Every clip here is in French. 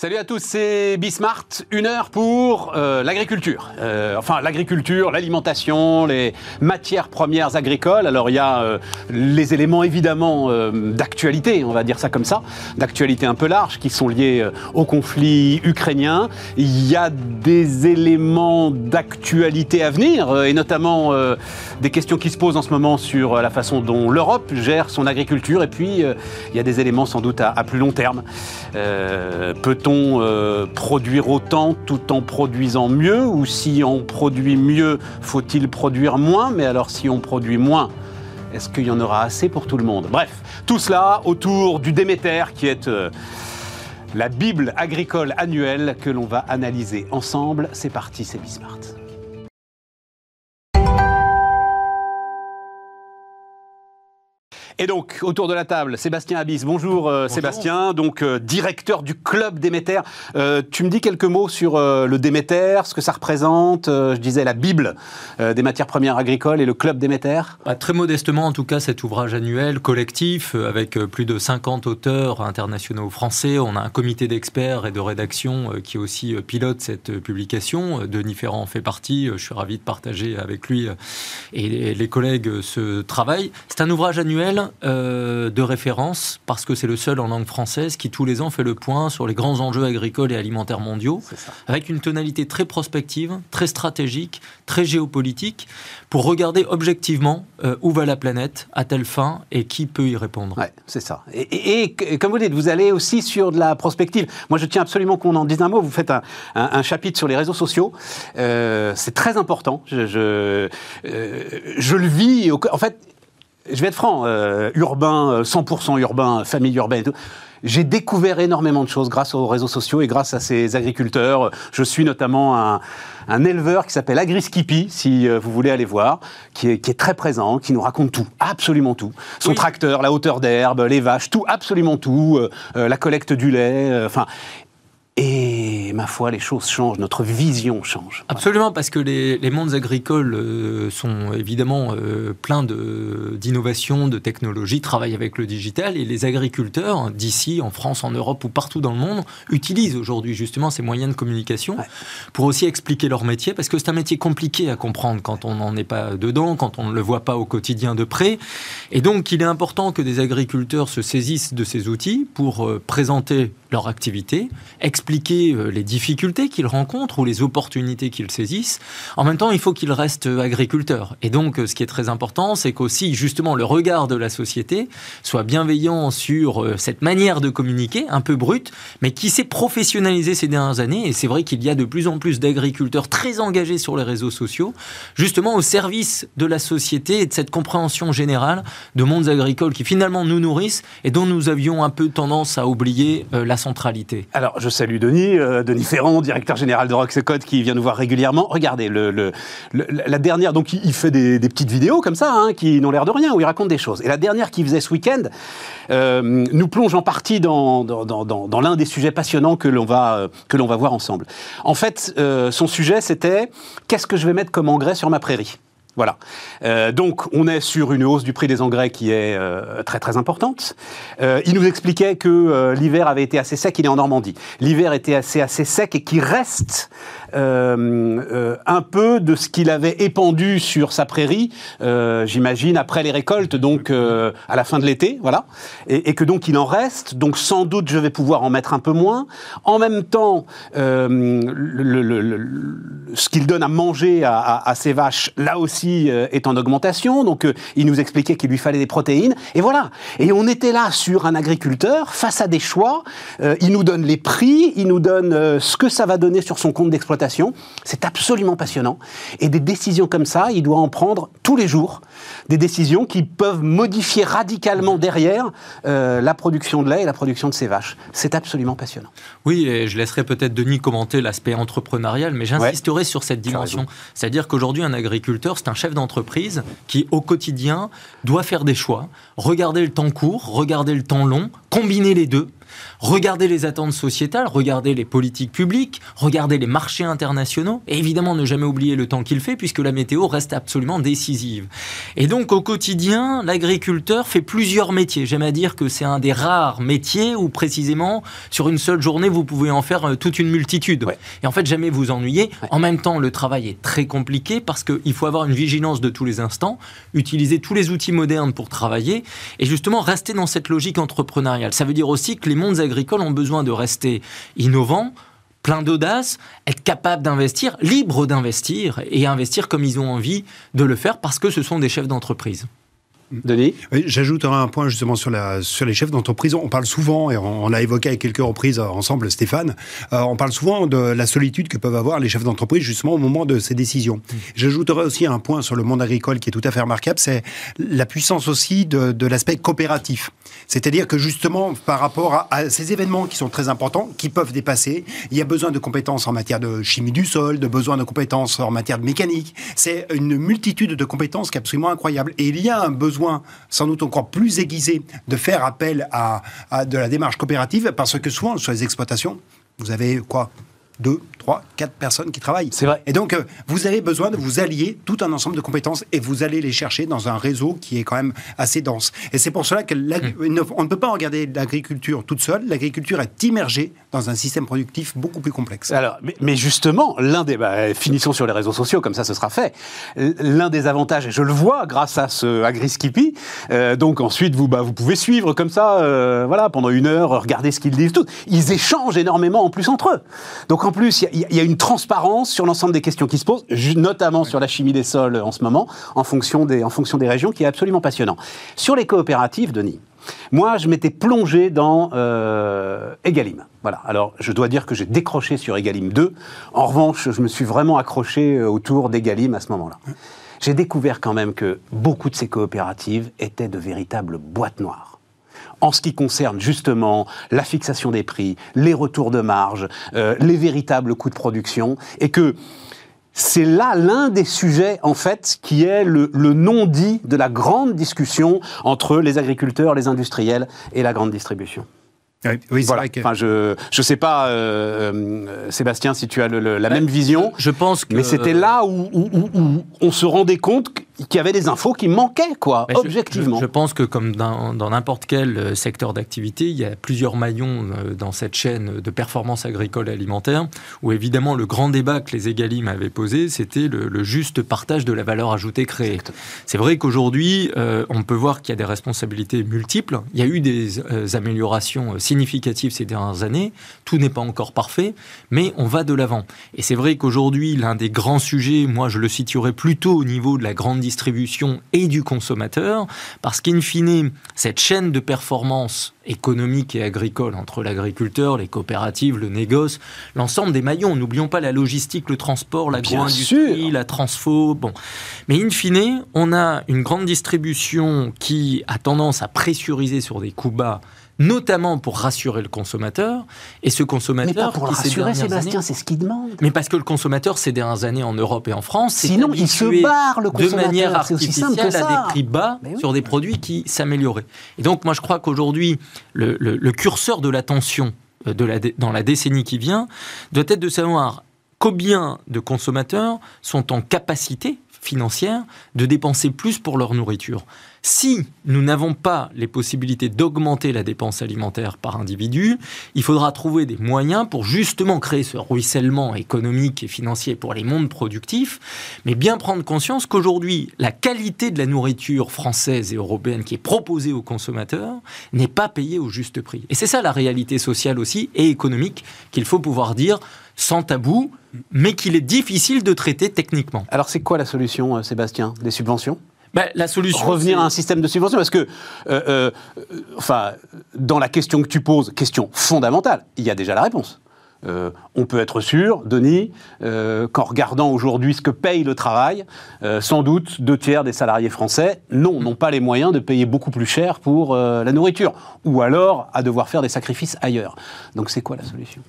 Salut à tous, c'est Bismart, une heure pour euh, l'agriculture. Euh, enfin, l'agriculture, l'alimentation, les matières premières agricoles. Alors, il y a euh, les éléments évidemment d'actualité, on va dire ça comme ça, d'actualité un peu large, qui sont liés au conflit ukrainien. Il y a des éléments d'actualité à venir, et notamment des questions qui se posent en ce moment sur la façon dont l'Europe gère son agriculture. Et puis, il y a des éléments sans doute à, à plus long terme. Peut-on euh, produire autant tout en produisant mieux? Ou si on produit mieux, faut-il produire moins? Mais alors si on produit moins, est-ce qu'il y en aura assez pour tout le monde? Bref, tout cela autour du Déméter qui est euh, la Bible agricole annuelle que l'on va analyser ensemble. C'est parti, c'est Bismart. Et donc, autour de la table, Sébastien Abyss. Bonjour, euh, Sébastien, donc euh, directeur du club Déméter. Euh, tu me dis quelques mots sur le Déméter, ce que ça représente, je disais la Bible des matières premières agricoles et le club Déméter bah, Très modestement, en tout cas, cet ouvrage annuel collectif avec plus de 50 auteurs internationaux français. On a un comité d'experts et de rédaction qui aussi pilote cette publication. Denis Ferrand en fait partie. Je suis ravi de partager avec lui et les collègues ce travail. C'est un ouvrage annuel euh, de référence, parce que c'est le seul en langue française qui tous les ans fait le point sur les grands enjeux agricoles et alimentaires mondiaux, avec une tonalité très prospective, très stratégique, très géopolitique, pour regarder objectivement euh, où va la planète, à telle fin, et qui peut y répondre. Ouais, c'est ça. Et, comme vous dites, vous allez aussi sur de la prospective. Moi, je tiens absolument qu'on en dise un mot. Vous faites un, chapitre sur les réseaux sociaux. Euh, c'est très important. Je, je, je le vis. En fait, je vais être franc, euh, urbain, 100% euh, urbain, famille urbaine et tout. J'ai découvert énormément de choses grâce aux réseaux sociaux et grâce à ces agriculteurs. Je suis notamment un, un éleveur qui s'appelle Agriskippy, si euh, vous voulez aller voir, qui est, qui est, très présent, qui nous raconte tout, absolument tout. Son tracteur, la hauteur d'herbe, les vaches, tout, absolument tout, la collecte du lait, enfin. Et ma foi, les choses changent, notre vision change. Absolument, parce que les, mondes agricoles euh, sont évidemment euh, pleins d'innovations, de, technologies, travaillent avec le digital, et les agriculteurs d'ici, en France, en Europe ou partout dans le monde, utilisent aujourd'hui justement ces moyens de communication pour aussi expliquer leur métier, parce que c'est un métier compliqué à comprendre quand on n'en est pas dedans, quand on ne le voit pas au quotidien de près. Et donc, il est important que des agriculteurs se saisissent de ces outils pour euh, présenter leur activité, expliquer euh, les difficultés qu'ils rencontrent ou les opportunités qu'ils saisissent. En même temps, il faut qu'ils restent agriculteurs. Et donc, euh, ce qui est très important, c'est qu'aussi, justement, le regard de la société soit bienveillant sur euh, cette manière de communiquer, un peu brute, mais qui s'est professionnalisée ces dernières années. Et c'est vrai qu'il y a de plus en plus d'agriculteurs très engagés sur les réseaux sociaux, justement au service de la société et de cette compréhension générale de mondes agricoles qui finalement nous nourrissent et dont nous avions un peu tendance à oublier la Alors, je salue Denis, euh, Denis Ferrand, directeur général de Roxecode, qui vient nous voir régulièrement. Regardez, la dernière, donc il fait des, petites vidéos comme ça, hein, qui n'ont l'air de rien, où il raconte des choses. Et la dernière qu'il faisait ce week-end euh, nous plonge en partie dans, l'un des sujets passionnants que l'on va, va voir ensemble. En fait, euh, son sujet, c'était qu'est-ce que je vais mettre comme engrais sur ma prairie? Voilà. Euh, donc, on est sur une hausse du prix des engrais qui est euh, très très importante. Euh, il nous expliquait que l'hiver avait été assez sec. Il est en Normandie. L'hiver était assez assez sec et qu'il reste un peu de ce qu'il avait épandu sur sa prairie, j'imagine après les récoltes, donc à la fin de l'été, voilà. Et, que donc il en reste. Donc sans doute je vais pouvoir en mettre un peu moins. En même temps, ce qu'il donne à manger à ses vaches, là aussi euh, est en augmentation, donc euh, il nous expliquait qu'il lui fallait des protéines, et voilà. Et on était là sur un agriculteur face à des choix. Euh, il nous donne les prix, il nous donne ce que ça va donner sur son compte d'exploitation. C'est absolument passionnant. Et des décisions comme ça, il doit en prendre tous les jours. Des décisions qui peuvent modifier radicalement derrière la production de lait et la production de ses vaches. C'est absolument passionnant. Oui, et je laisserai peut-être Denis commenter l'aspect entrepreneurial, mais j'insisterai sur cette dimension. C'est-à-dire qu'aujourd'hui, un agriculteur, c'est un chef d'entreprise qui, au quotidien, doit faire des choix, regarder le temps court, regarder le temps long, combiner les deux Regardez les attentes sociétales, regardez les politiques publiques, regardez les marchés internationaux, et évidemment ne jamais oublier le temps qu'il fait, puisque la météo reste absolument décisive. Et donc au quotidien, l'agriculteur fait plusieurs métiers. J'aime à dire que c'est un des rares métiers où précisément, sur une seule journée, vous pouvez en faire euh, toute une multitude. Et en fait, jamais vous ennuyer. En même temps, le travail est très compliqué parce qu'il faut avoir une vigilance de tous les instants, utiliser tous les outils modernes pour travailler, et justement rester dans cette logique entrepreneuriale. Ça veut dire aussi que les mondes agricoles ont besoin de rester innovants, pleins d'audace, être capables d'investir, libres d'investir et investir comme ils ont envie de le faire parce que ce sont des chefs d'entreprise. Denis oui, J'ajouterai un point justement sur, la, sur les chefs d'entreprise. On parle souvent, et on, l'a évoqué à quelques reprises ensemble, Stéphane, euh, on parle souvent de la solitude que peuvent avoir les chefs d'entreprise justement au moment de ces décisions. Mmh. J'ajouterai aussi un point sur le monde agricole qui est tout à fait remarquable, c'est la puissance aussi de, de l'aspect coopératif. C'est-à-dire que justement, par rapport à, ces événements qui sont très importants, qui peuvent dépasser, il y a besoin de compétences en matière de chimie du sol, de besoin de compétences en matière de mécanique. C'est une multitude de compétences qui est absolument incroyable. Et il y a un besoin sans doute encore plus aiguisé de faire appel à, à de la démarche coopérative parce que souvent sur les exploitations, vous avez quoi? Deux, trois, quatre personnes qui travaillent. C'est vrai. Et donc, euh, vous avez besoin de vous allier tout un ensemble de compétences et vous allez les chercher dans un réseau qui est quand même assez dense. Et c'est pour cela qu'on on ne peut pas regarder l'agriculture toute seule. L'agriculture est immergée dans un système productif beaucoup plus complexe. Alors, mais, justement, l'un des... Bah, finissons sur les réseaux sociaux, comme ça ce sera fait. L'un des avantages, et je le vois grâce à ce AgriSkippy, euh, donc ensuite vous, bah, vous pouvez suivre comme ça, euh, voilà, pendant une heure, regarder ce qu'ils disent, tout. Ils échangent énormément en plus entre eux. Donc en plus, il y, a une transparence sur l'ensemble des questions qui se posent, notamment sur la chimie des sols en ce moment, en fonction des, en fonction des régions, qui est absolument passionnant. Sur les coopératives, Denis, moi, je m'étais plongé dans euh, Egalim. Voilà. Alors, je dois dire que j'ai décroché sur Egalim 2. En revanche, je me suis vraiment accroché euh, autour d'Egalim à ce moment-là. J'ai découvert quand même que beaucoup de ces coopératives étaient de véritables boîtes noires en ce qui concerne justement la fixation des prix, les retours de marge, euh, les véritables coûts de production, et que c'est là l'un des sujets, en fait, qui est le, non-dit de la grande discussion entre les agriculteurs, les industriels et la grande distribution. Oui, c'est vrai que... Enfin, je ne sais pas, euh, euh, Sébastien, si tu as la bah, même vision. Je pense que... Mais c'était là où, où, on se rendait compte y avait des infos qui manquaient, quoi, objectivement. Je, pense que comme dans n'importe quel euh, secteur d'activité, il y a plusieurs maillons euh, dans cette chaîne de performance agricole et alimentaire, où évidemment le grand débat que les Egalim avaient posé, c'était le, juste partage de la valeur ajoutée créée. C'est vrai qu'aujourd'hui, euh, on peut voir qu'il y a des responsabilités multiples. Il y a eu des améliorations significatives ces dernières années. Tout n'est pas encore parfait, mais on va de l'avant. Et c'est vrai qu'aujourd'hui, l'un des grands sujets, moi je le situerais plutôt au niveau de la grande distribution et du consommateur, parce qu'in fine, cette chaîne de performance économique et agricole entre l'agriculteur, les coopératives, le négoce, l'ensemble des maillons, n'oublions pas la logistique, le transport, l'agro-industrie, la transfo, bon. Mais in fine, on a une grande distribution qui a tendance à pressuriser sur des coups bas notamment pour rassurer le consommateur. Et ce consommateur. Mais pas pour le rassurer, Sébastien, c'est ce qu'il demande. Mais parce que le consommateur, ces dernières années en Europe et en France, sinon il se barre le consommateur. De manière artificielle à des prix bas sur des produits qui s'amélioraient. Et donc, moi, je crois qu'aujourd'hui, le, curseur de l'attention euh, la, dans la décennie qui vient doit être de savoir combien de consommateurs sont en capacité financière de dépenser plus pour leur nourriture. Si nous n'avons pas les possibilités d'augmenter la dépense alimentaire par individu, il faudra trouver des moyens pour justement créer ce ruissellement économique et financier pour les mondes productifs, mais bien prendre conscience qu'aujourd'hui, la qualité de la nourriture française et européenne qui est proposée aux consommateurs n'est pas payée au juste prix. Et c'est ça la réalité sociale aussi et économique qu'il faut pouvoir dire sans tabou, mais qu'il est difficile de traiter techniquement. Alors c'est quoi la solution, euh, Sébastien? Des subventions? La solution, revenir à un système de subvention parce que, euh, euh, enfin, dans la question que tu poses, question fondamentale, il y a déjà la réponse. on peut être sûr, Denis, qu'en regardant aujourd'hui ce que paye le travail, sans doute deux tiers des salariés français, non, n'ont pas les moyens de payer beaucoup plus cher pour la nourriture, ou alors à devoir faire des sacrifices ailleurs. Donc c'est quoi la solution?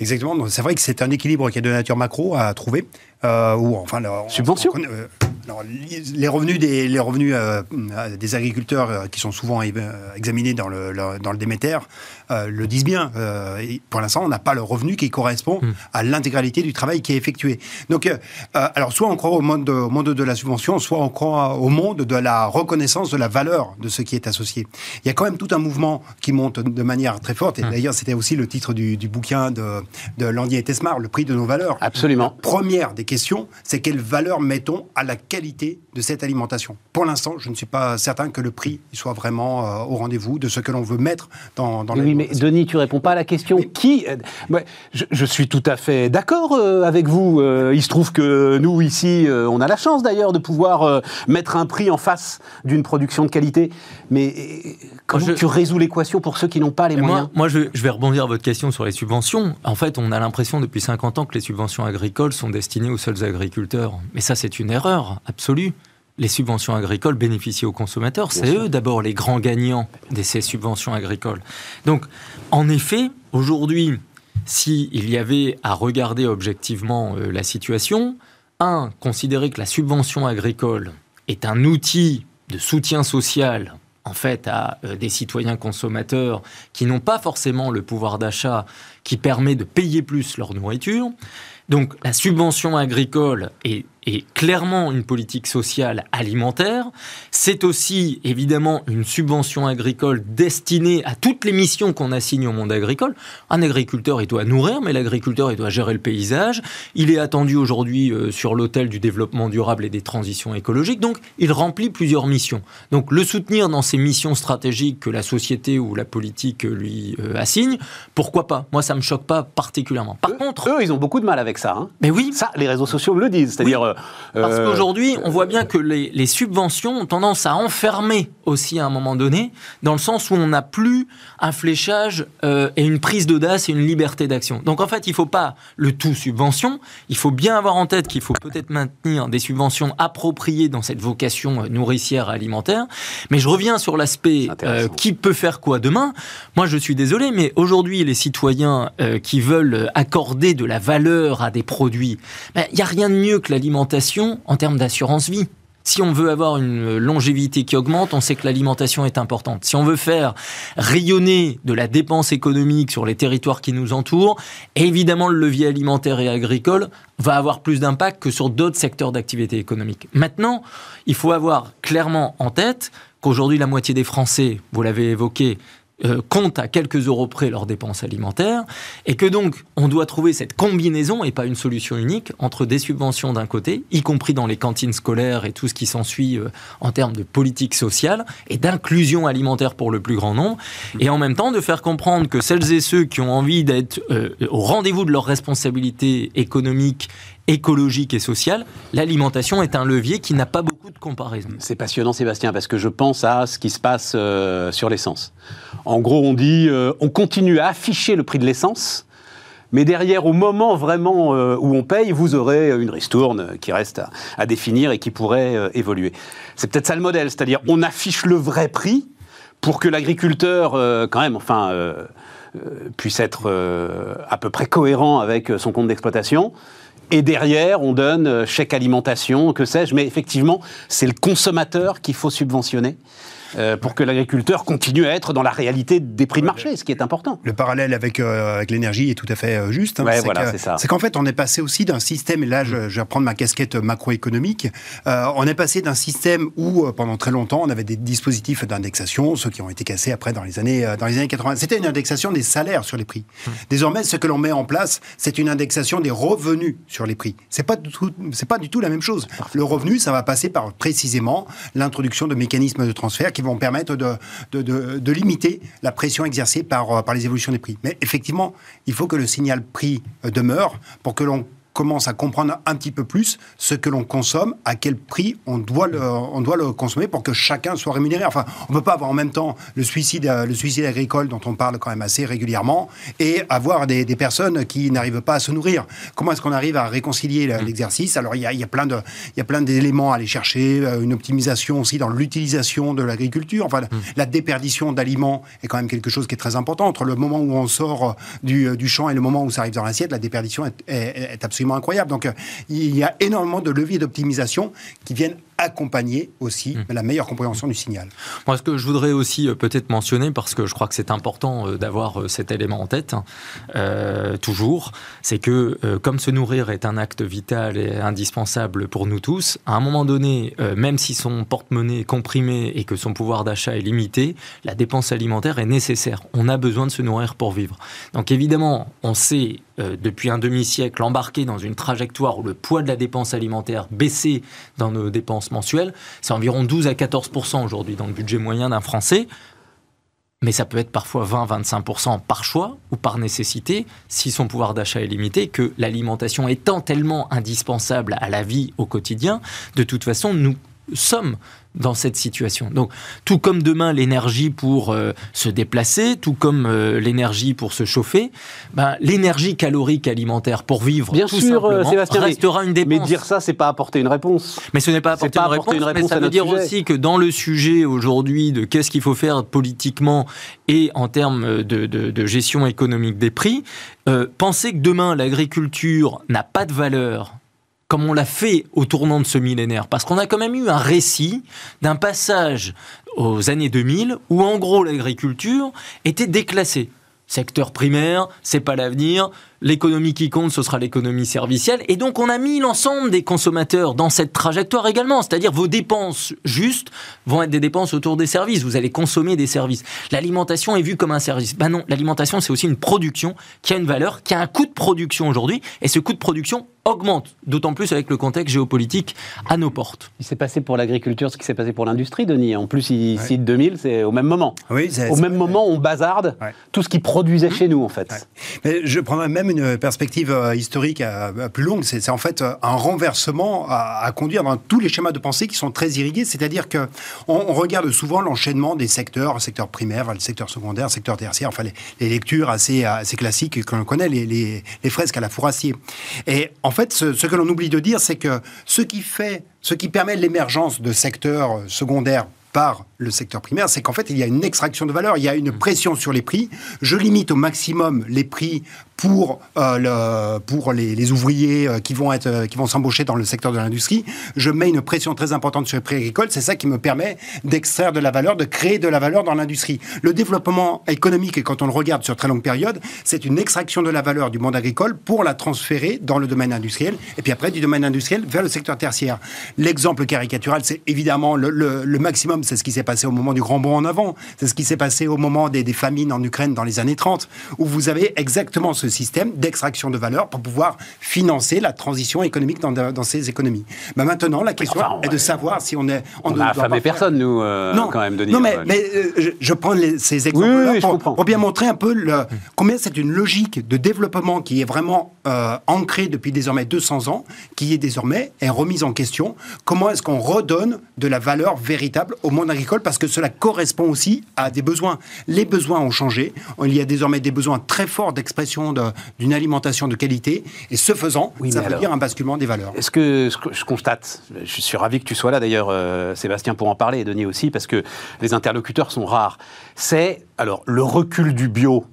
Exactement. C'est vrai que c'est un équilibre qui est de nature macro à trouver. Euh, ou enfin, subvention. Euh, Les revenus des, euh, agriculteurs euh, qui sont souvent examinés dans le, le le disent bien. pour l'instant, on n'a pas le revenu qui correspond hmm. à l'intégralité du travail qui est effectué. Donc, alors, soit on croit au monde, au monde de la subvention, soit on croit au monde de la reconnaissance de la valeur de ce qui est associé. Il y a quand même tout un mouvement qui monte de manière très forte. Et hmm. d'ailleurs, c'était aussi le titre du, bouquin de, de Landier et Tesmar, Le prix de nos valeurs. Absolument. première des questions, c'est quelle valeur mettons à la qualité de cette alimentation? Pour l'instant, je ne suis pas certain que le prix soit vraiment euh, au rendez-vous de ce que l'on veut mettre dans, dans Oui, mais Denis, tu réponds pas à la question. Qui je, suis tout à fait d'accord euh, avec vous. Euh, il se trouve que nous, ici, on a la chance d'ailleurs de pouvoir mettre un prix en face d'une production de qualité. Mais comment tu résous l'équation pour ceux qui n'ont pas les moyens? Moi, je, je vais rebondir à votre question sur les subventions. En fait, on a l'impression depuis 50 ans que les subventions agricoles sont destinées aux seuls agriculteurs. Mais ça, c'est une erreur absolue. Les subventions agricoles bénéficient aux consommateurs. C'est eux d'abord les grands gagnants de ces subventions agricoles. Donc, en effet, aujourd'hui, s'il y avait à regarder objectivement euh, la situation, un, considérer que la subvention agricole est un outil de soutien social en fait à euh, des citoyens consommateurs qui n'ont pas forcément le pouvoir d'achat qui permet de payer plus leur nourriture. Donc la subvention agricole est est clairement une politique sociale alimentaire. C'est aussi évidemment une subvention agricole destinée à toutes les missions qu'on assigne au monde agricole. Un agriculteur, il doit nourrir, mais l'agriculteur, il doit gérer le paysage. Il est attendu aujourd'hui euh, sur l'autel du développement durable et des transitions écologiques. Donc, il remplit plusieurs missions. Donc, le soutenir dans ces missions stratégiques que la société ou la politique lui euh, assigne, pourquoi pas? Moi, ça me choque pas particulièrement. Par contre, eux, ils ont beaucoup de mal avec ça. Hein. Mais oui, ça, les réseaux sociaux le disent. C'est-à-dire, euh, Parce qu'aujourd'hui, on voit bien que les, subventions ont tendance à enfermer aussi à un moment donné, dans le sens où on n'a plus un fléchage euh, et une prise d'audace et une liberté d'action. Donc en fait, il ne faut pas le tout subvention, il faut bien avoir en tête qu'il faut peut-être maintenir des subventions appropriées dans cette vocation euh, nourricière alimentaire. Mais je reviens sur l'aspect qui peut faire quoi demain. Moi, je suis désolé, mais aujourd'hui, les citoyens qui veulent accorder de la valeur à des produits, ben, il n'y a rien de mieux que l'alimentation en termes d'assurance vie. Si on veut avoir une longévité qui augmente, on sait que l'alimentation est importante. Si on veut faire rayonner de la dépense économique sur les territoires qui nous entourent, évidemment le levier alimentaire et agricole va avoir plus d'impact que sur d'autres secteurs d'activité économique. Maintenant, il faut avoir clairement en tête qu'aujourd'hui la moitié des Français, vous l'avez évoqué, euh, compte à quelques euros près leurs dépenses alimentaires, et que donc on doit trouver cette combinaison, et pas une solution unique, entre des subventions d'un côté, y compris dans les cantines scolaires et tout ce qui s'ensuit euh, en termes de politique sociale, et d'inclusion alimentaire pour le plus grand nombre, et en même temps de faire comprendre que celles et ceux qui ont envie d'être euh, au rendez-vous de leurs responsabilités économiques écologique et sociale, l'alimentation est un levier qui n'a pas beaucoup de comparaison. C'est passionnant Sébastien parce que je pense à ce qui se passe euh, sur l'essence. En gros, on dit euh, on continue à afficher le prix de l'essence, mais derrière, au moment vraiment euh, où on paye, vous aurez une ristourne qui reste à, définir et qui pourrait évoluer. C'est peut-être ça le modèle, c'est-à-dire on affiche le vrai prix pour que l'agriculteur, quand même, enfin, puisse être à peu près cohérent avec son compte d'exploitation. Et derrière, on donne euh, chèque alimentation, que sais-je. Mais effectivement, c'est le consommateur qu'il faut subventionner. Euh, pour que l'agriculteur continue à être dans la réalité des prix de marché, ce qui est important. Le parallèle avec, euh, avec l'énergie est tout à fait euh, juste. Hein. c'est qu'en fait, on est passé aussi d'un système, et là je, je, vais prendre ma casquette macroéconomique, on est passé d'un système où pendant très longtemps on avait des dispositifs d'indexation, ceux qui ont été cassés après dans les années, dans les années 80. C'était une indexation des salaires sur les prix. Hum. Désormais, ce que l'on met en place, c'est une indexation des revenus sur les prix. C'est pas, c'est pas du tout la même chose. Le revenu, ça va passer par précisément l'introduction de mécanismes de transfert qui vont permettre de, limiter la pression exercée par, par les évolutions des prix. Mais effectivement, il faut que le signal prix demeure pour que l'on commence à comprendre un petit peu plus ce que l'on consomme, à quel prix on doit le, on doit le consommer pour que chacun soit rémunéré. Enfin, on ne peut pas avoir en même temps le suicide, le suicide agricole dont on parle quand même assez régulièrement et avoir des, des personnes qui n'arrivent pas à se nourrir. Comment est-ce qu'on arrive à réconcilier mmh. l'exercice? Alors, il y a, y a plein de, il y a plein d'éléments à aller chercher, euh, une optimisation aussi dans l'utilisation de l'agriculture. Enfin, mmh. la déperdition d'aliments est quand même quelque chose qui est très important. Entre le moment où on sort du, du champ et le moment où ça arrive dans l'assiette, la déperdition est, est, est absolument incroyable. Donc, il y a énormément de leviers d'optimisation qui viennent accompagner aussi mmh. la meilleure compréhension du signal. Moi, ce que je voudrais aussi peut-être mentionner, parce que je crois que c'est important d'avoir cet élément en tête, hein, toujours, c'est que comme se nourrir est un acte vital et indispensable pour nous tous, à un moment donné, même si son porte-monnaie est comprimé et que son pouvoir d'achat est limité, la dépense alimentaire est nécessaire. On a besoin de se nourrir pour vivre. Donc évidemment, on s'est euh, depuis un demi-siècle embarqué dans une trajectoire où le poids de la dépense alimentaire baissait dans nos dépenses mensuelles. C'est environ 12 à 14% aujourd'hui dans le budget moyen d'un Français mais ça peut être parfois 20-25% par choix ou par nécessité, si son pouvoir d'achat est limité, que l'alimentation étant tellement indispensable à la vie au quotidien, de toute façon, nous sommes dans cette situation. Donc, tout comme demain l'énergie pour euh, se déplacer, tout comme euh, l'énergie pour se chauffer, ben, l'énergie calorique alimentaire pour vivre, Bien sûr, euh, Sébastien, restera une dépense. Mais dire ça, c'est pas apporter une réponse. Mais ce n'est pas apporter, une, réponse, mais ça veut dire aussi que dans le sujet aujourd'hui de qu'est-ce qu'il faut faire politiquement et en termes de, de gestion économique des prix, penser que demain l'agriculture n'a pas de valeur comme on l'a fait au tournant de ce millénaire, parce qu'on a quand même eu un récit d'un passage aux années 2000 où en gros l'agriculture était déclassée. Secteur primaire, c'est pas l'avenir, l'économie qui compte, ce sera l'économie servicielle. Et donc, on a mis l'ensemble des consommateurs dans cette trajectoire également. C'est-à-dire, vos dépenses justes vont être des dépenses autour des services. Vous allez consommer des services. L'alimentation est vue comme un service. Ben non, l'alimentation, c'est aussi une production qui a une valeur, qui a un coût de production aujourd'hui. Et ce coût de production augmente, d'autant plus avec le contexte géopolitique à nos portes. Il s'est passé pour l'agriculture ce qui s'est passé pour l'industrie, Denis. En plus, il cite 2000, c'est au même moment. Oui, au même moment, on bazarde tout ce qui produisait mmh. chez nous, en fait. Mais je prendrais même une perspective euh, historique euh, plus longue, c'est en fait euh, un renversement à, conduire dans tous les schémas de pensée qui sont très irrigués. C'est-à-dire que on, regarde souvent l'enchaînement des secteurs, secteur primaire, le secteur secondaire, secteur tertiaire, enfin les, lectures assez, assez classiques que l'on connaît, les, les, fresques à la fourrassier. Et en fait, ce, ce que l'on oublie de dire, c'est que ce qui fait, ce qui permet l'émergence de secteurs secondaires par le secteur primaire, c'est qu'en fait, il y a une extraction de valeur, il y a une pression sur les prix. Je limite au maximum les prix pour, euh, le, pour les, ouvriers euh, qui vont, être, euh, qui vont s'embaucher dans le secteur de l'industrie. Je mets une pression très importante sur les prix agricoles. C'est ça qui me permet d'extraire de la valeur, de créer de la valeur dans l'industrie. Le développement économique, quand on le regarde sur très longue période, c'est une extraction de la valeur du monde agricole pour la transférer dans le domaine industriel, et puis après du domaine industriel vers le secteur tertiaire. L'exemple caricatural, c'est évidemment le, le, maximum, c'est ce qui s'est passé au moment du grand bond en avant, c'est ce qui s'est passé au moment des, des famines en Ukraine dans les années 30, où vous avez exactement ce système d'extraction de valeur pour pouvoir financer la transition économique dans, dans ces économies. Mais maintenant, la question est de savoir si on est... On n'a affamé personne, nous, euh, non, quand même, Denis. Non, mais, mais euh, je, prends ces exemples-là pour, bien montrer un peu le, combien c'est une logique de développement qui est vraiment euh, ancrée depuis désormais 200 ans, qui est désormais est remise en question. Comment est-ce qu'on redonne de la valeur véritable au monde agricole Parce que cela correspond aussi à des besoins. Les besoins ont changé. Il y a désormais des besoins très forts d'expression d'une alimentation de qualité. Et ce faisant, ça veut dire un basculement des valeurs. Est-ce que, ce que je constate, je suis ravi que tu sois là d'ailleurs, euh, Sébastien, pour en parler, et Denis aussi, parce que les interlocuteurs sont rares. C'est alors le recul du bio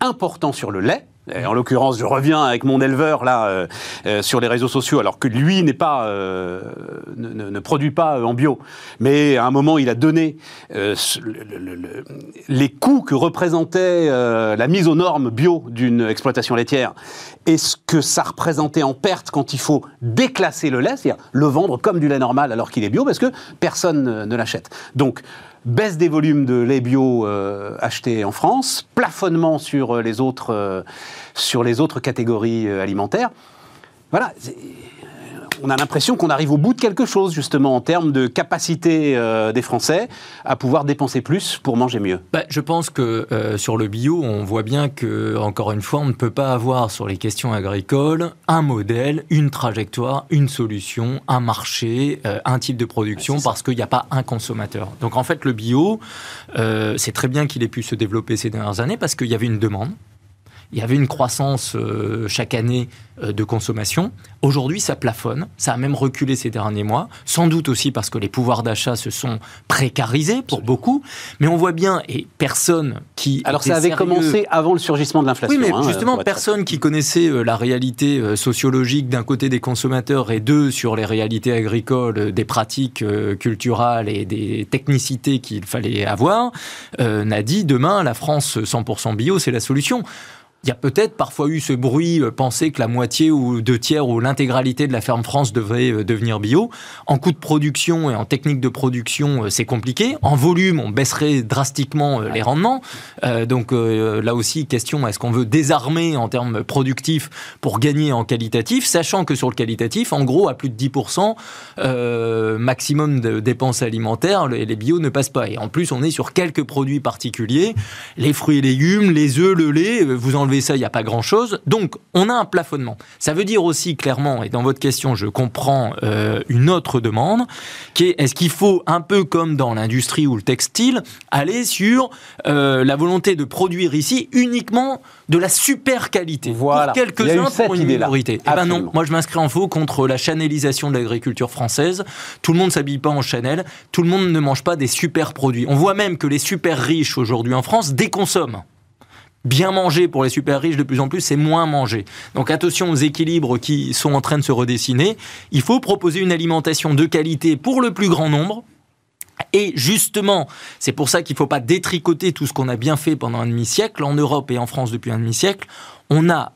important sur le lait, en l'occurrence, je reviens avec mon éleveur là euh, euh, sur les réseaux sociaux, alors que lui n'est pas, euh, ne, produit pas en bio, mais à un moment il a donné les coûts que représentait la mise aux normes bio d'une exploitation laitière et ce que ça représentait en perte quand il faut déclasser le lait, c'est-à-dire le vendre comme du lait normal alors qu'il est bio, parce que personne ne l'achète. Donc baisse des volumes de lait bio euh, achetés en France, plafonnement sur euh, les autres, euh, sur les autres catégories alimentaires. Voilà, on a l'impression qu'on arrive au bout de quelque chose, justement, en termes de capacité euh, des Français à pouvoir dépenser plus pour manger mieux. Bah, je pense que euh, sur le bio, on voit bien que, encore une fois, on ne peut pas avoir sur les questions agricoles un modèle, une trajectoire, une solution, un marché, euh, un type de production, parce qu'il n'y a pas un consommateur. Donc en fait, le bio, c'est très bien qu'il ait pu se développer ces dernières années parce qu'il y avait une demande il y avait une croissance euh, chaque année euh, de consommation. Aujourd'hui, ça plafonne. Ça a même reculé ces derniers mois. Sans doute aussi parce que les pouvoirs d'achat se sont précarisés pour beaucoup. Mais on voit bien, et personne qui. Alors, ça avait commencé avant le surgissement de l'inflation. Oui, mais hein, justement, personne qui connaissait euh, la réalité euh, sociologique d'un côté des consommateurs et deux sur les réalités agricoles, des pratiques culturelles et des technicités qu'il fallait avoir, n'a dit demain, la France 100% bio, c'est la solution. Il y a peut-être parfois eu ce bruit, euh, penser que la moitié ou deux tiers ou l'intégralité de la ferme France devrait euh, devenir bio. En coût de production et en technique de production, euh, c'est compliqué. En volume, on baisserait drastiquement les rendements. donc là aussi, question, est-ce qu'on veut désarmer en termes productifs pour gagner en qualitatif, sachant que sur le qualitatif, en gros, à plus de 10%, maximum de dépenses alimentaires, les bio ne passent pas. Et en plus, on est sur quelques produits particuliers, les fruits et légumes, les œufs, le lait, vous enlevez ça, il n'y a pas grand-chose. Donc, on a un plafonnement. Ça veut dire aussi clairement, et dans votre question, je comprends euh, une autre demande, qui est est-ce qu'il faut, un peu comme dans l'industrie ou le textile, aller sur euh, la volonté de produire ici uniquement de la super qualité voilà. pour quelques-uns pour une minorité. Eh ben non, moi je m'inscris en faux contre la chanelisation de l'agriculture française. Tout le monde s'habille pas en Chanel, tout le monde ne mange pas des super produits. On voit même que les super riches aujourd'hui en France déconsomment bien manger pour les super riches de plus en plus, c'est moins manger. Donc attention aux équilibres qui sont en train de se redessiner. Il faut proposer une alimentation de qualité pour le plus grand nombre. Et justement, c'est pour ça qu'il ne faut pas détricoter tout ce qu'on a bien fait pendant un demi-siècle, en Europe et en France depuis un demi-siècle. On a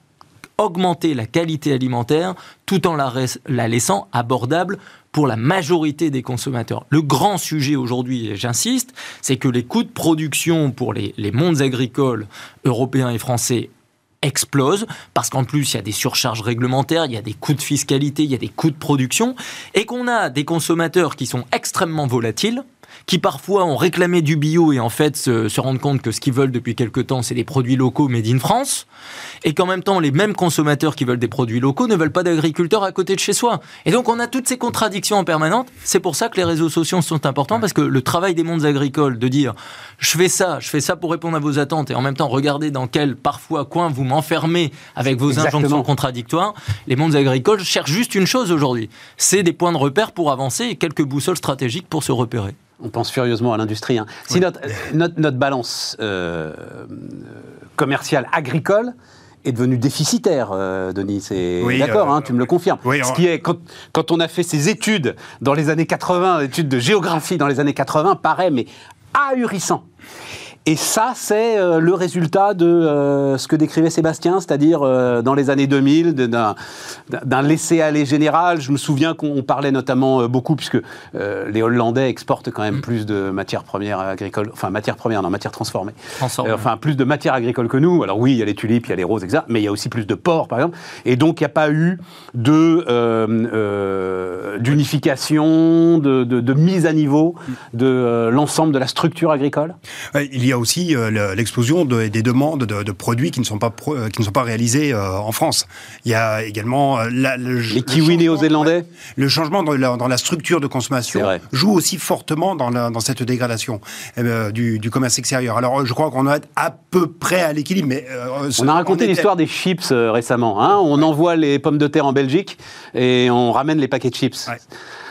augmenté la qualité alimentaire tout en la, la laissant abordable pour la majorité des consommateurs. Le grand sujet aujourd'hui, et j'insiste, c'est que les coûts de production pour les, les mondes agricoles européens et français explosent parce qu'en plus il y a des surcharges réglementaires, il y a des coûts de fiscalité, il y a des coûts de production et qu'on a des consommateurs qui sont extrêmement volatiles qui parfois ont réclamé du bio et en fait se, rendent compte que ce qu'ils veulent depuis quelque temps, c'est des produits locaux made in France, et qu'en même temps, les mêmes consommateurs qui veulent des produits locaux ne veulent pas d'agriculteurs à côté de chez soi. Et donc, on a toutes ces contradictions en permanence. C'est pour ça que les réseaux sociaux sont importants, parce que le travail des mondes agricoles, de dire, je fais ça, je fais ça pour répondre à vos attentes, et en même temps, regardez dans quel, parfois, coin vous m'enfermez avec vos injonctions contradictoires, les mondes agricoles cherchent juste une chose aujourd'hui, c'est des points de repère pour avancer et quelques boussoles stratégiques pour se repérer. On pense furieusement à l'industrie. Hein. Si notre, notre, balance euh, commerciale agricole est devenue déficitaire, euh, Denis, c'est d'accord, hein, tu me le confirmes. Ce qui est, quand, quand, on a fait ces études dans les années 80, études de géographie dans les années 80, paraît mais ahurissant. Et ça, c'est euh, le résultat de euh, ce que décrivait Sébastien, c'est-à-dire euh, dans les années 2000, d'un laisser-aller général. Je me souviens qu'on parlait notamment beaucoup, puisque les Hollandais exportent quand même mm. plus de matières premières agricoles, enfin matières premières, non, matières transformées. enfin, plus de matières agricoles que nous. Alors oui, il y a les tulipes, il y a les roses, etc. Mais il y a aussi plus de porc, par exemple. Et donc, il n'y a pas eu d'unification, de, de, de, mise à niveau de l'ensemble de la structure agricole? Il y a aussi euh, l'explosion des demandes de, produits qui ne sont pas, euh, qui ne sont pas réalisés euh, en France. Il y a également le, les kiwis néo-zélandais. Le changement dans la, structure de consommation joue aussi fortement dans, dans cette dégradation du, commerce extérieur. Alors je crois qu'on être à peu près à l'équilibre. Mais on a raconté l'histoire des chips récemment. Hein. on envoie les pommes de terre en Belgique et on ramène les paquets de chips.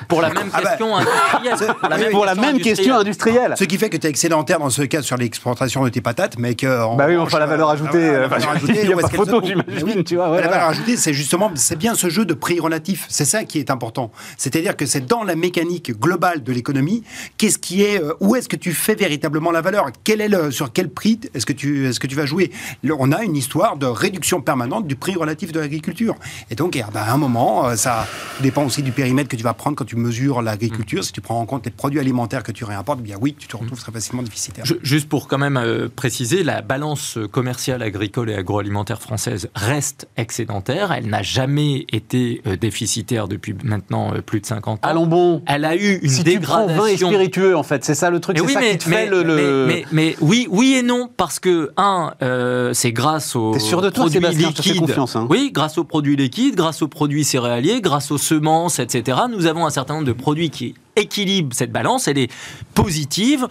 Pour la même ah bah, question industrielle. Pour la même, question industrielle. Ce qui fait que tu es excédentaire dans ce cas sur l'exportation de tes patates, mais que. bah oui, enfin la valeur ajoutée. la valeur ajoutée il n'y a pas photo, j'imagine. Tu vois, la valeur ajoutée, c'est justement, c'est bien ce jeu de prix relatif. C'est ça qui est important. C'est-à-dire que c'est dans la mécanique globale de l'économie, qu'est-ce qui est, euh, où est-ce que tu fais véritablement la valeur? Quel est le, sur quel prix est-ce que tu, est-ce que tu vas jouer? On a une histoire de réduction permanente du prix relatif de l'agriculture. Et donc, bah, à un moment, euh, ça dépend aussi du périmètre que tu vas prendre quand tu mesures l'agriculture, mm. si tu prends en compte les produits alimentaires que tu réimportes, bien oui, tu te retrouves très facilement déficitaire. juste pour quand même euh, préciser, la balance commerciale agricole et agroalimentaire française reste excédentaire. Elle n'a jamais été euh, déficitaire depuis maintenant euh, plus de 50 ans. Allons bon. Elle a eu une si dégradation. Tu prends vin et spiritueux, en fait, c'est ça le truc. C'est ça qui te fait le. Mais, mais, oui, oui et non, parce que un, c'est grâce aux sûr de toi, produits Sébastien, liquides. confiance, hein. Oui, grâce aux produits liquides, grâce aux produits céréaliers, grâce aux semences, etc. Nous avons un certain nombre de produits qui équilibre cette balance, elle est positive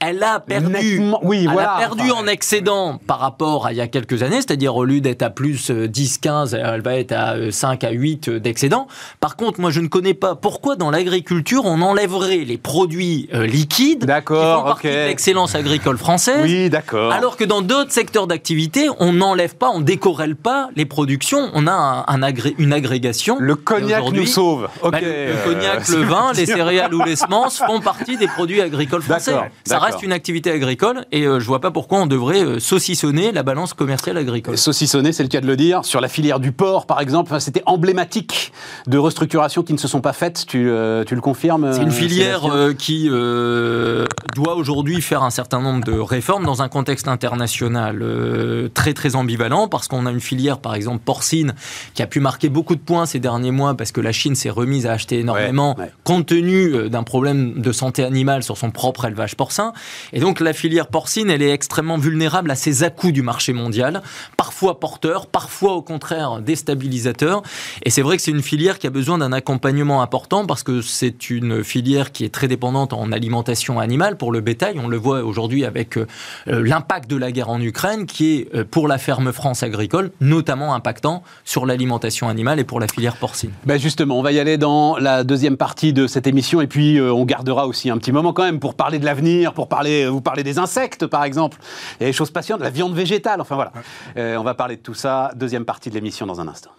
elle a perdu, oui, elle a perdu en excédent par rapport à il y a quelques années, c'est-à-dire au lieu d'être à plus 10, 15, elle va être à 5 à 8 d'excédent. Par contre, moi je ne connais pas pourquoi dans l'agriculture on enlèverait les produits euh, liquides d'accord, qui font partie l'excellence agricole française. Oui, d'accord. Alors que dans d'autres secteurs d'activité, on n'enlève pas, on décorrèle pas les productions, on a un, une agrégation. Le cognac nous sauve. Bah, le, cognac, le vin, les céréales ou les semences font partie des produits agricoles français reste une activité agricole et euh, je vois pas pourquoi on devrait euh, saucissonner la balance commerciale agricole. Saucissonner, c'est le cas de le dire. Sur la filière du porc, par exemple, c'était emblématique de restructurations qui ne se sont pas faites. Tu, euh, tu le confirmes C'est une filière qui doit aujourd'hui faire un certain nombre de réformes dans un contexte international très très ambivalent parce qu'on a une filière, par exemple porcine, qui a pu marquer beaucoup de points ces derniers mois parce que la Chine s'est remise à acheter énormément compte tenu d'un problème de santé animale sur son propre élevage porcin. Et donc la filière porcine, elle est extrêmement vulnérable à ces à-coups du marché mondial, parfois porteurs, parfois au contraire déstabilisateurs. Et c'est vrai que c'est une filière qui a besoin d'un accompagnement important parce que c'est une filière qui est très dépendante en alimentation animale pour le bétail. On le voit aujourd'hui avec euh, l'impact de la guerre en Ukraine qui est euh, pour la ferme France agricole notamment impactant sur l'alimentation animale et pour la filière porcine. Ben justement, on va y aller dans la deuxième partie de cette émission et puis euh, on gardera aussi un petit moment quand même pour parler de l'avenir, pour parler vous parlez des insectes, par exemple. et des choses passionnantes, la viande végétale, enfin voilà. Euh, on va parler de tout ça, deuxième partie de l'émission dans un instant.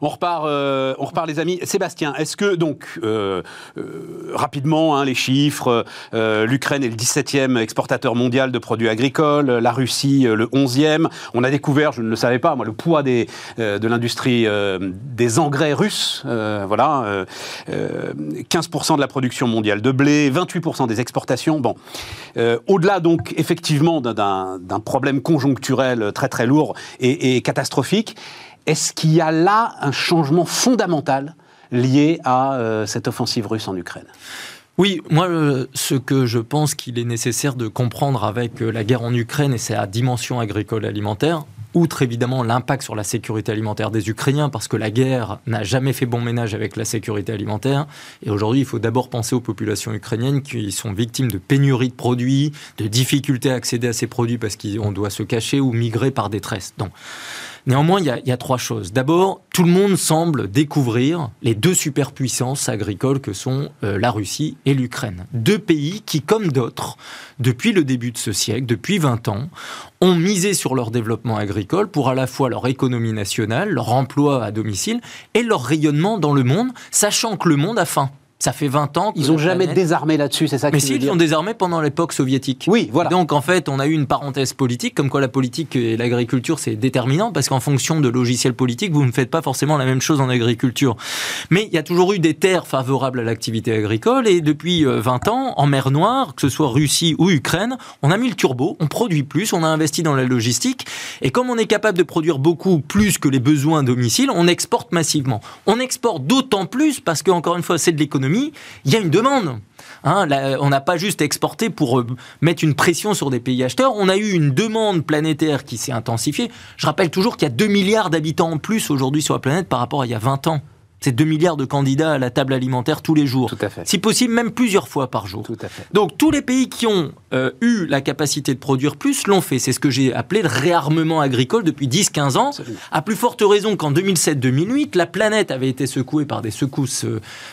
On repart, euh, on repart les amis. Sébastien, est-ce que donc euh, euh, rapidement hein, les chiffres, l'Ukraine est le 17e exportateur mondial de produits agricoles, la Russie le 11e. On a découvert, je ne le savais pas, moi, le poids de l'industrie des engrais russes. voilà, 15% de la production mondiale de blé, 28% des exportations. Bon, au-delà donc effectivement d'un problème conjoncturel très très lourd et catastrophique. Est-ce qu'il y a là un changement fondamental lié à euh, cette offensive russe en Ukraine? Oui, moi, ce que je pense qu'il est nécessaire de comprendre avec euh, la guerre en Ukraine et sa dimension agricole alimentaire, outre évidemment l'impact sur la sécurité alimentaire des Ukrainiens, parce que la guerre n'a jamais fait bon ménage avec la sécurité alimentaire. Et aujourd'hui, il faut d'abord penser aux populations ukrainiennes qui sont victimes de pénuries de produits, de difficultés à accéder à ces produits parce qu'on doit se cacher ou migrer par détresse. Néanmoins, il y, a, trois choses. D'abord, tout le monde semble découvrir les deux superpuissances agricoles que sont euh, la Russie et l'Ukraine. Deux pays qui, comme d'autres, depuis le début de ce siècle, depuis 20 ans, ont misé sur leur développement agricole pour à la fois leur économie nationale, leur emploi à domicile et leur rayonnement dans le monde, sachant que le monde a faim. Ça fait 20 ans. Ils n'ont jamais désarmé là-dessus, c'est ça Mais si, ils ont désarmé pendant l'époque soviétique. Oui, voilà. donc, en fait, on a eu une parenthèse politique, comme quoi la politique et l'agriculture, c'est déterminant, parce qu'en fonction de logiciels politiques, vous ne faites pas forcément la même chose en agriculture. Mais il y a toujours eu des terres favorables à l'activité agricole, et depuis 20 euh, ans, en mer Noire, que ce soit Russie ou Ukraine, on a mis le turbo, on produit plus, on a investi dans la logistique, et comme on est capable de produire beaucoup plus que les besoins domicile, on exporte massivement. On exporte d'autant plus parce qu'encore une fois, c'est de l'économie il y a une demande. Hein, on n'a pas juste exporté pour euh, mettre une pression sur des pays acheteurs, on a eu une demande planétaire qui s'est intensifiée. Je rappelle toujours qu'il y a 2 milliards d'habitants en plus aujourd'hui sur la planète par rapport à il y a 20 ans. C'est 2 milliards de candidats à la table alimentaire tous les jours. Tout à fait. Si possible, même plusieurs fois par jour. Tout à fait. Donc tous les pays qui ont euh, eu la capacité de produire plus l'ont fait. C'est ce que j'ai appelé le réarmement agricole depuis 10-15 ans. À plus forte raison qu'en 2007-2008, la planète avait été secouée par des secousses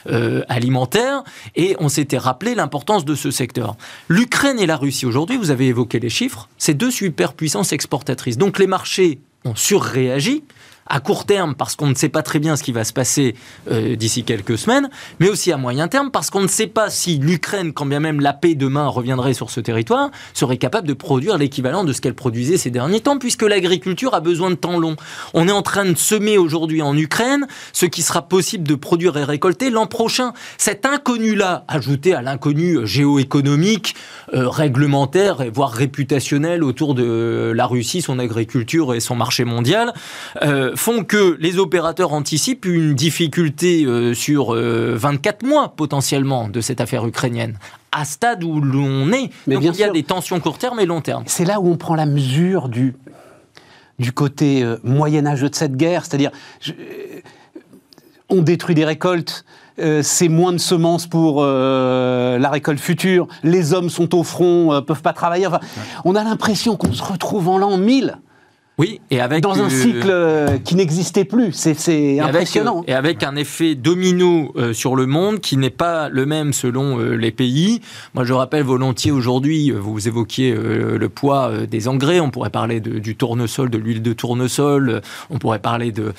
euh, alimentaires et on s'était rappelé l'importance de ce secteur. L'Ukraine et la Russie aujourd'hui, vous avez évoqué les chiffres, c'est deux superpuissances exportatrices. Donc les marchés ont surréagi à court terme parce qu'on ne sait pas très bien ce qui va se passer euh, d'ici quelques semaines, mais aussi à moyen terme parce qu'on ne sait pas si l'Ukraine, quand bien même la paix demain reviendrait sur ce territoire, serait capable de produire l'équivalent de ce qu'elle produisait ces derniers temps, puisque l'agriculture a besoin de temps long. On est en train de semer aujourd'hui en Ukraine ce qui sera possible de produire et récolter l'an prochain. Cet inconnu-là, ajouté à l'inconnu géoéconomique, euh, réglementaire, voire réputationnel autour de la Russie, son agriculture et son marché mondial, euh, font que les opérateurs anticipent une difficulté euh, sur 24 euh, mois potentiellement de cette affaire ukrainienne à stade où l'on est. Mais Donc il y a des tensions court terme et long terme. C'est là où on prend la mesure du du côté euh, moyenâgeux de cette guerre, c'est-à-dire euh, on détruit des récoltes, euh, c'est moins de semences pour la récolte future, les hommes sont au front, peuvent pas travailler. Enfin, on a l'impression qu'on se retrouve en l'an 1000 Oui, et avec dans un euh, cycle euh, qui n'existait plus. C'est avec, impressionnant. euh, et avec un effet domino euh, sur le monde qui n'est pas le même selon les pays. Moi, je rappelle volontiers aujourd'hui, vous évoquiez le poids des engrais. On pourrait parler de- du tournesol, de l'huile de tournesol. On pourrait parler de,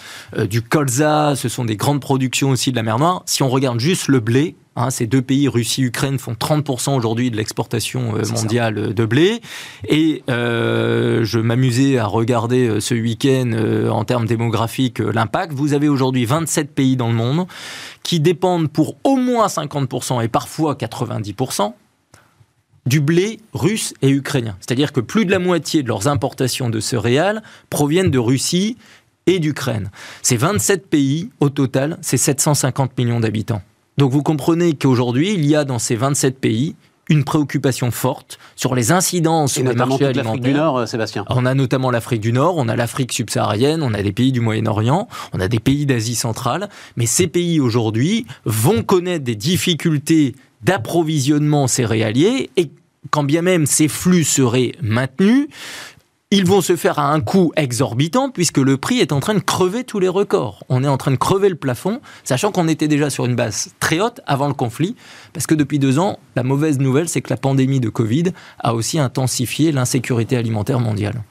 du colza. Ce sont des grandes productions aussi de la mer Noire. Si on regarde juste le blé, hein, ces deux pays, Russie et Ukraine, font 30% aujourd'hui de l'exportation euh, ça. mondiale de blé. Et euh, je m'amusais à regarder euh, ce week-end euh, en termes démographiques euh, l'impact. Vous avez aujourd'hui 27 pays dans le monde qui dépendent pour au moins 50% et parfois 90% du blé russe et ukrainien. C'est-à-dire que plus de la moitié de leurs importations de céréales proviennent de Russie et d'Ukraine. Ces 27 pays, au total, c'est 750 millions d'habitants. Donc vous comprenez qu'aujourd'hui, il y a dans ces 27 pays une préoccupation forte sur les incidences Et sur les marchés l'Afrique du alimentaires. Nord, euh, Sébastien. On a notamment l'Afrique du Nord, on a l'Afrique subsaharienne, on a des pays du Moyen-Orient, on a des pays d'Asie centrale, mais ces pays aujourd'hui vont connaître des difficultés d'approvisionnement céréalier et quand bien même ces flux seraient maintenus, ils vont se faire à un coût exorbitant puisque le prix est en train de crever tous les records. On est en train de crever le plafond, sachant qu'on était déjà sur une base très haute avant le conflit, parce que depuis deux ans, la mauvaise nouvelle, c'est que la pandémie de Covid a aussi intensifié l'insécurité alimentaire mondiale.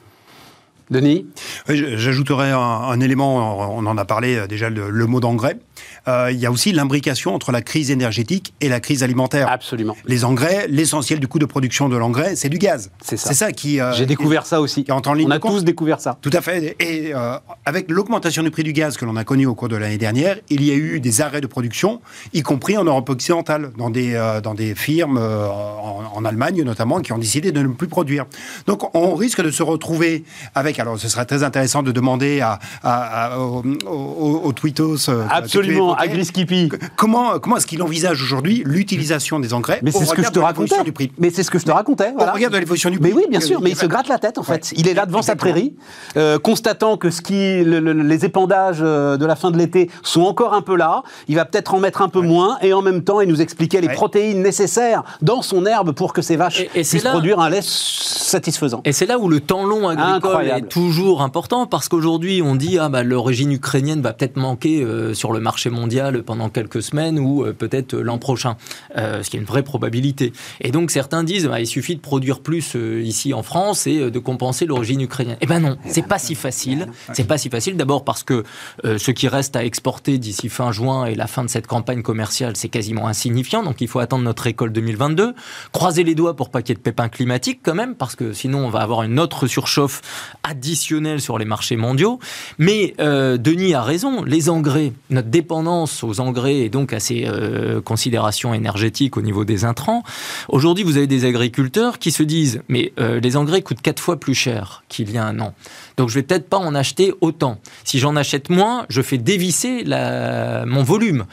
Denis? Oui, J'ajouterais un, un élément, on en a parlé euh, déjà, le, le mot d'engrais. Euh, il y a aussi l'imbrication entre la crise énergétique et la crise alimentaire. Absolument. Les engrais, l'essentiel du coût de production de l'engrais, c'est du gaz. C'est ça. C'est ça qui. euh, J'ai découvert ça aussi. qui entre en ligne On a tous découvert ça. Tout à fait. Et euh, avec l'augmentation du prix du gaz que l'on a connu au cours de l'année dernière, il y a eu des arrêts de production, y compris en Europe occidentale, dans des, dans des firmes en, en Allemagne notamment, qui ont décidé de ne plus produire. Donc on risque de se retrouver avec, alors ce serait très intéressant de demander à, à- à- aux, aux- aux tweetos... tu Absolument. Comment, comment est-ce qu'il envisage aujourd'hui l'utilisation des engrais Mais c'est ce que je te racontais. du prix Mais c'est ce que je te racontais. Voilà. Au regard de l'évolution du Mais prix. oui, bien sûr, mais il se gratte la tête en fait. Ouais. Il est là devant sa prairie, euh, constatant que ce qui, le- le- les épandages euh, de la fin de l'été sont encore un peu là. Il va peut-être en mettre un peu moins et en même temps, il nous expliquait les Ouais. protéines nécessaires dans son herbe pour que ses vaches Et- et puissent là- produire un lait satisfaisant. Et c'est là où le temps long agricole Incroyable. est toujours important parce qu'aujourd'hui on dit ah bah l'origine ukrainienne va peut-être manquer euh, sur le marché mondial pendant quelques semaines ou euh, peut-être euh, l'an prochain, euh, ce qui est une vraie probabilité. Et donc certains disent bah, il suffit de produire plus ici en France et de compenser l'origine ukrainienne. Eh ben non, c'est pas si facile. C'est pas si facile d'abord parce que ce qui reste à exporter d'ici fin juin et la fin de cette campagne commerciale c'est quasiment insignifiant donc il faut attendre notre récolte 2022. Croiser les doigts pour pas qu'il y ait de pépins climatiques quand même parce que sinon on va avoir une autre surchauffe additionnelle sur les marchés mondiaux. Mais euh, Denis a raison, les engrais, notre dépendance aux engrais et donc à ces euh, considérations énergétiques au niveau des intrants. Aujourd'hui, vous avez des agriculteurs qui se disent mais euh, les engrais coûtent quatre fois plus cher qu'il y a un an. Donc je vais peut-être pas en acheter autant. Si j'en achète moins, je fais dévisser mon volume.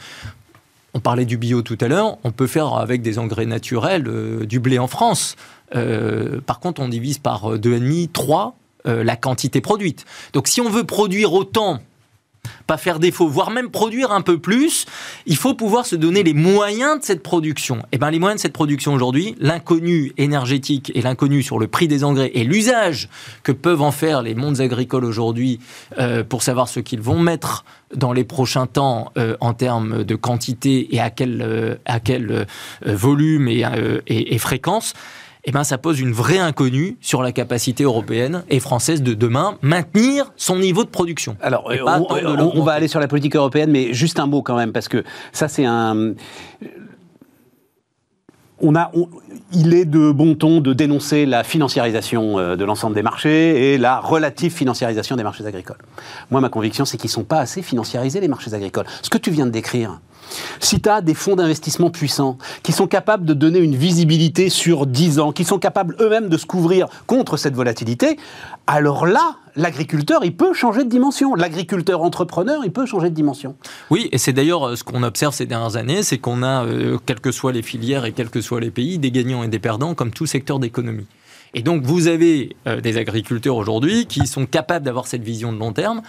On parlait du bio tout à l'heure, on peut faire avec des engrais naturels euh, du blé en France. Par contre, on divise par euh, 2,5, 3 euh, la quantité produite. Donc si on veut produire autant, pas faire défaut, voire même produire un peu plus, il faut pouvoir se donner les moyens de cette production. Et bien les moyens de cette production aujourd'hui, l'inconnu énergétique et l'inconnu sur le prix des engrais et l'usage que peuvent en faire les mondes agricoles aujourd'hui euh, pour savoir ce qu'ils vont mettre dans les prochains temps euh, en termes de quantité et à quel, euh, à quel volume et fréquence, eh ben, ça pose une vraie inconnue sur la capacité européenne et française de demain maintenir son niveau de production. Alors, euh, on, va aller sur la politique européenne, mais juste un mot quand même, parce que ça, c'est un. On a, on- il est de bon ton de dénoncer la financiarisation euh, de l'ensemble des marchés et la relative financiarisation des marchés agricoles. Moi, ma conviction, c'est qu'ils ne sont pas assez financiarisés, les marchés agricoles. Ce que tu viens de décrire, si tu as des fonds d'investissement puissants qui sont capables de donner une visibilité sur 10 ans, qui sont capables eux-mêmes de se couvrir contre cette volatilité, alors là, l'agriculteur, il peut changer de dimension. L'agriculteur entrepreneur, il peut changer de dimension. Oui, et c'est d'ailleurs euh, ce qu'on observe ces dernières années, c'est qu'on a, euh, quelles que soient les filières et quels que soient les pays, des gagnants et des perdants comme tout secteur d'économie. Et donc, vous avez euh, des agriculteurs aujourd'hui qui sont capables d'avoir cette vision de long terme,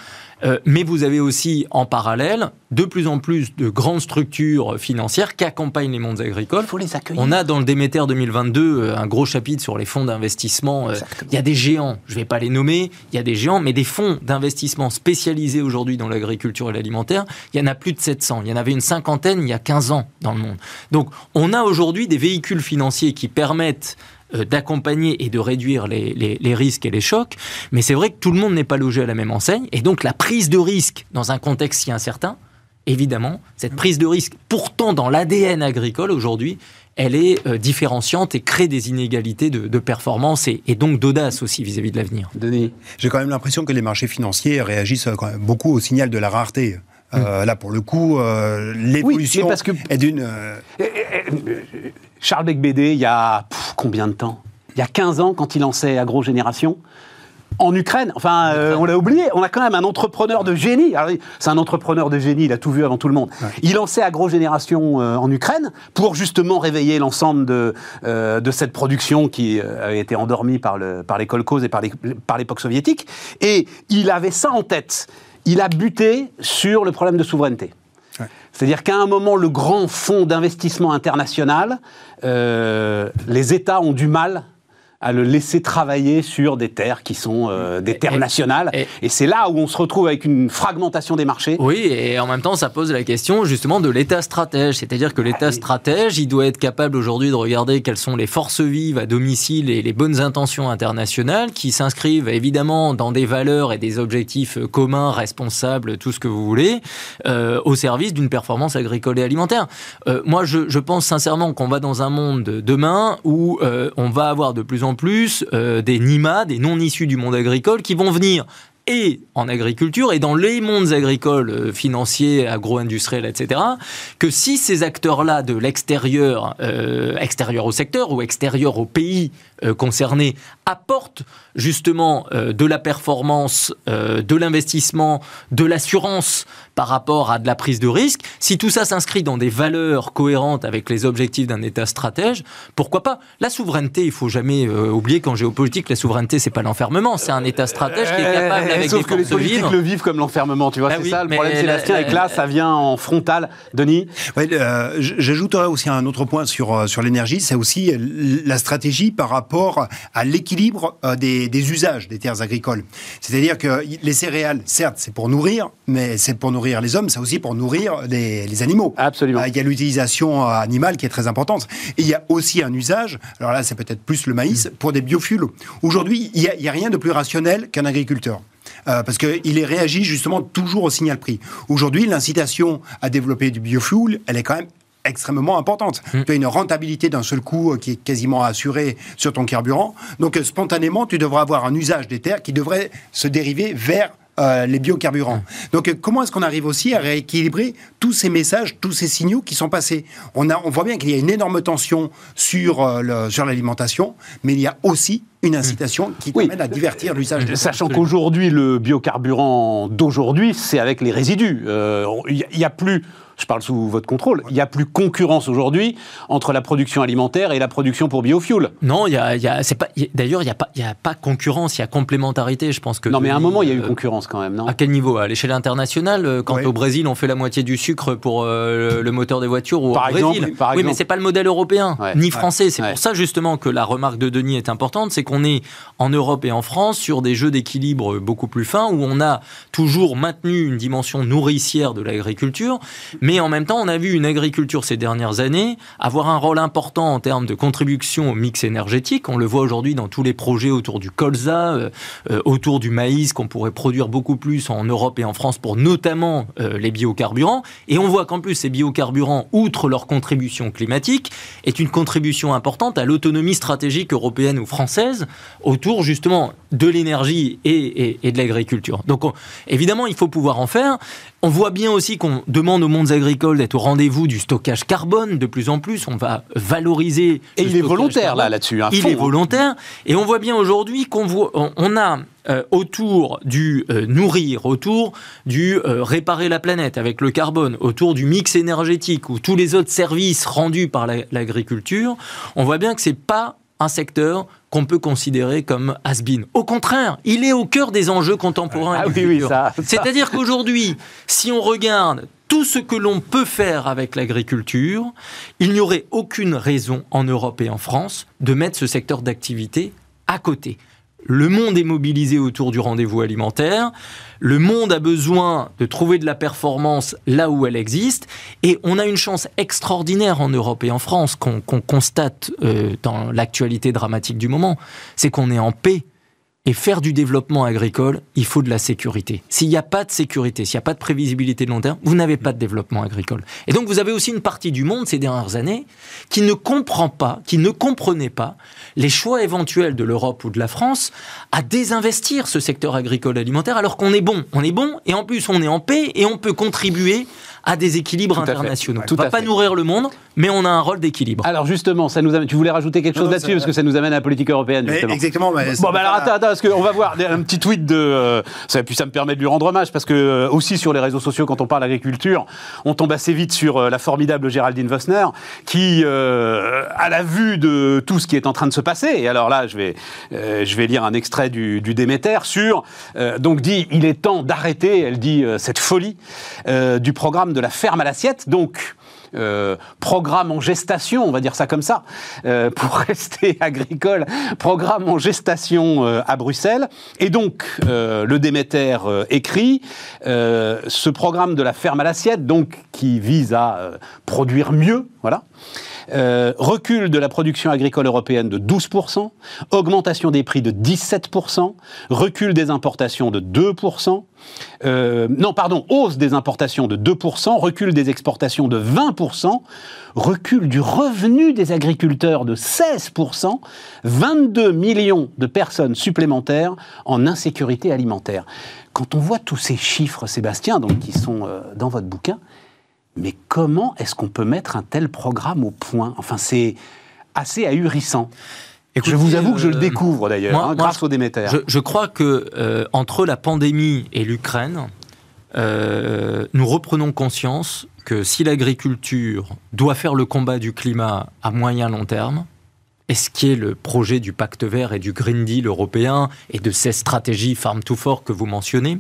euh, mais vous avez aussi en parallèle de plus en plus de grandes structures financières qui accompagnent les mondes agricoles. Il faut les accueillir. On a dans le Déméter 2022 euh, un gros chapitre sur les fonds d'investissement. Il y a des géants, je ne vais pas les nommer, il y a des géants, mais des fonds d'investissement spécialisés aujourd'hui dans l'agriculture et l'alimentaire, il y en a plus de 700. Il y en avait une cinquantaine il y a 15 ans dans le monde. Donc on a aujourd'hui des véhicules financiers qui permettent d'accompagner et de réduire les, risques et les chocs. Mais c'est vrai que tout le monde n'est pas logé à la même enseigne. Et donc la prise de risque dans un contexte si incertain, évidemment, cette prise de risque, pourtant dans l'ADN agricole aujourd'hui, elle est euh, différenciante et crée des inégalités de, performance et, donc d'audace aussi vis-à-vis de l'avenir. Denis J'ai quand même l'impression que les marchés financiers réagissent quand même beaucoup au signal de la rareté. Euh, mm. là, pour le coup, l'évolution est d'une... Charles Becbédé, il y a combien de temps? Il y a 15 ans, quand il lançait AgroGénération, en Ukraine. Enfin, euh, on l'a oublié. On a quand même un entrepreneur de génie. C'est un entrepreneur de génie. Il a tout vu avant tout le monde. Il lançait AgroGénération euh, en Ukraine pour justement réveiller l'ensemble de, euh, de cette production qui avait été endormie par, le, par les kolkhozes et par l'époque soviétique. Et il avait ça en tête. Il a buté sur le problème de souveraineté. C'est-à-dire qu'à un moment, le grand fonds d'investissement international, euh, les États ont du mal à le laisser travailler sur des terres qui sont euh, des terres nationales. Et, c'est là où on se retrouve avec une fragmentation des marchés. Oui, et en même temps, ça pose la question justement de l'État stratège. C'est-à-dire que l'État ah stratège, il doit être capable aujourd'hui de regarder quelles sont les forces vives à domicile et les bonnes intentions internationales qui s'inscrivent évidemment dans des valeurs et des objectifs communs, responsables, tout ce que vous voulez, euh, au service d'une performance agricole et alimentaire. Euh, moi, je, je, pense sincèrement qu'on va dans un monde demain où on va avoir de plus en plus euh, des NIMA, des non issus du monde agricole, qui vont venir et en agriculture et dans les mondes agricoles, euh, financiers, agro-industriels, etc., que si ces acteurs-là de l'extérieur, euh, extérieur au secteur ou extérieur au pays concernés, apportent justement de la performance, de l'investissement, de l'assurance par rapport à de la prise de risque, si tout ça s'inscrit dans des valeurs cohérentes avec les objectifs d'un État stratège, pourquoi pas La souveraineté, il faut jamais euh, oublier qu'en géopolitique, la souveraineté, c'est pas l'enfermement, c'est un État stratège qui est capable, avec Sauf que les politiques le vivent comme l'enfermement, tu vois, ah c'est ça le problème, Sébastien, et que là, ça vient en frontal. Denis? Euh, J'ajouterais aussi un autre point sur, euh, sur l'énergie, c'est aussi la stratégie par rapport à l'équilibre des, des usages des terres agricoles. C'est-à-dire que les céréales, certes, c'est pour nourrir, mais c'est pour nourrir les hommes, c'est aussi pour nourrir les, animaux. Absolument. Euh, il y a l'utilisation animale qui est très importante. Et il y a aussi un usage, alors là c'est peut-être plus le maïs, pour des biofuels. Aujourd'hui, il n'y a, rien de plus rationnel qu'un agriculteur. Euh, parce qu'il réagit justement toujours au signal prix. Aujourd'hui, l'incitation à développer du biofuel, elle est quand même extrêmement importante. Mm. Tu as une rentabilité d'un seul coup euh, qui est quasiment assurée sur ton carburant. Donc spontanément, tu devrais avoir un usage des terres qui devrait se dériver vers euh, les biocarburants. Donc, euh, comment est-ce qu'on arrive aussi à rééquilibrer tous ces messages, tous ces signaux qui sont passés? On, a, on voit bien qu'il y a une énorme tension sur, euh, l'alimentation, mais il y a aussi une incitation qui oui. à divertir l'usage de Sachant qu'aujourd'hui, le biocarburant d'aujourd'hui, c'est avec les résidus. Il n'y a plus je parle sous votre contrôle, il n'y a plus concurrence aujourd'hui entre la production alimentaire et la production pour biofuel. Non, il y a, c'est pas, d'ailleurs, il n'y a, pas, a pas concurrence, il y a complémentarité, je pense que... Non, mais à un moment, il y a eu euh, concurrence quand même, non? À quel niveau? À l'échelle internationale euh, Quand au Brésil, on fait la moitié du sucre pour euh, le moteur des voitures ou par au exemple, Brésil par Oui, mais c'est pas le modèle européen, ni français. C'est pour ça, justement, que la remarque de Denis est importante, c'est qu'on est en Europe et en France sur des jeux d'équilibre beaucoup plus fins, où on a toujours maintenu une dimension nourricière de l'agriculture, mais en même temps, on a vu une agriculture ces dernières années avoir un rôle important en termes de contribution au mix énergétique. On le voit aujourd'hui dans tous les projets autour du colza, euh, euh, autour du maïs qu'on pourrait produire beaucoup plus en Europe et en France pour notamment euh, les biocarburants. Et on voit qu'en plus ces biocarburants, outre leur contribution climatique, est une contribution importante à l'autonomie stratégique européenne ou française autour justement de l'énergie et, de l'agriculture. Donc évidemment, il faut pouvoir en faire. On voit bien aussi qu'on demande aux mondes agricoles d'être au rendez-vous du stockage carbone de plus en plus. On va valoriser. Et il est volontaire là là-dessus. il est hein. volontaire. Et on voit bien aujourd'hui qu'on on a euh, autour du euh, nourrir, autour du euh, réparer la planète avec le carbone, autour du mix énergétique ou tous les autres services rendus par l'agriculture, on voit bien que c'est pas un secteur qu'on peut considérer comme has-been. Au contraire, il est au cœur des enjeux contemporains. Ah oui, oui, ça. C'est-à-dire qu'aujourd'hui, si on regarde tout ce que l'on peut faire avec l'agriculture, il n'y aurait aucune raison en Europe et en France de mettre ce secteur d'activité à côté. Le monde est mobilisé autour du rendez-vous alimentaire. Le monde a besoin de trouver de la performance là où elle existe. Et on a une chance extraordinaire en Europe et en France qu'on constate euh, dans l'actualité dramatique du moment. C'est qu'on est en paix et faire du développement agricole, il faut de la sécurité. S'il n'y a pas de sécurité, s'il n'y a pas de prévisibilité de long terme, vous n'avez pas de développement agricole. Et donc vous avez aussi une partie du monde ces dernières années qui ne comprend pas, qui ne comprenait pas les choix éventuels de l'Europe ou de la France à désinvestir ce secteur agricole alimentaire alors qu'on est bon. On est bon et en plus on est en paix et on peut contribuer à des équilibres internationaux. on ne va pas nourrir le monde, mais on a un rôle d'équilibre. Alors justement, ça nous amène, tu voulais rajouter quelque chose là-dessus parce que ça nous amène à la politique européenne. Justement. exactement. bon, bah alors attends, attends, parce qu'on va voir un petit tweet de. Euh, ça, puis ça me permet de lui rendre hommage parce que euh, aussi sur les réseaux sociaux, quand on parle agriculture, on tombe assez vite sur euh, la formidable Géraldine Vossner qui, à la vue de tout ce qui est en train de se passer, et alors là, je vais, je vais lire un extrait du, du Déméter sur. donc dit, il est temps d'arrêter, elle dit, cette folie du programme de la ferme à l'assiette. Donc, euh, programme en gestation, on va dire ça comme ça, euh, pour rester agricole, programme en gestation euh, à Bruxelles. Et donc, le Déméter écrit, ce programme de la ferme à l'assiette, donc qui vise à produire mieux, voilà, euh, recul de la production agricole européenne de 12%, augmentation des prix de 17%, recul des importations de 2%, euh, non, pardon, hausse des importations de 2%, recul des exportations de 20%, recul du revenu des agriculteurs de 16%, 22 millions de personnes supplémentaires en insécurité alimentaire. Quand on voit tous ces chiffres, Sébastien, donc, qui sont euh, dans votre bouquin, mais comment est-ce qu'on peut mettre un tel programme au point? Enfin, c'est assez ahurissant. je vous avoue que je le euh, découvre d'ailleurs, hein, grâce au Déméter. Je, crois que euh, entre la pandémie et l'Ukraine, euh, nous reprenons conscience que si l'agriculture doit faire le combat du climat à moyen long terme, et ce qui est le projet du pacte vert et du Green Deal européen et de ces stratégies Farm to Fork que vous mentionnez,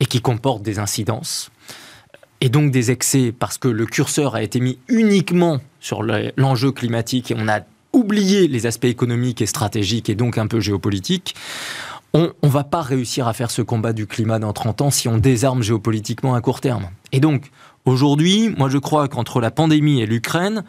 et qui comportent des incidences, et donc des excès parce que le curseur a été mis uniquement sur l'enjeu climatique et on a oublié les aspects économiques et stratégiques et donc un peu géopolitiques, on ne va pas réussir à faire ce combat du climat dans 30 ans si on désarme géopolitiquement à court terme. Et donc, aujourd'hui, moi je crois qu'entre la pandémie et l'Ukraine,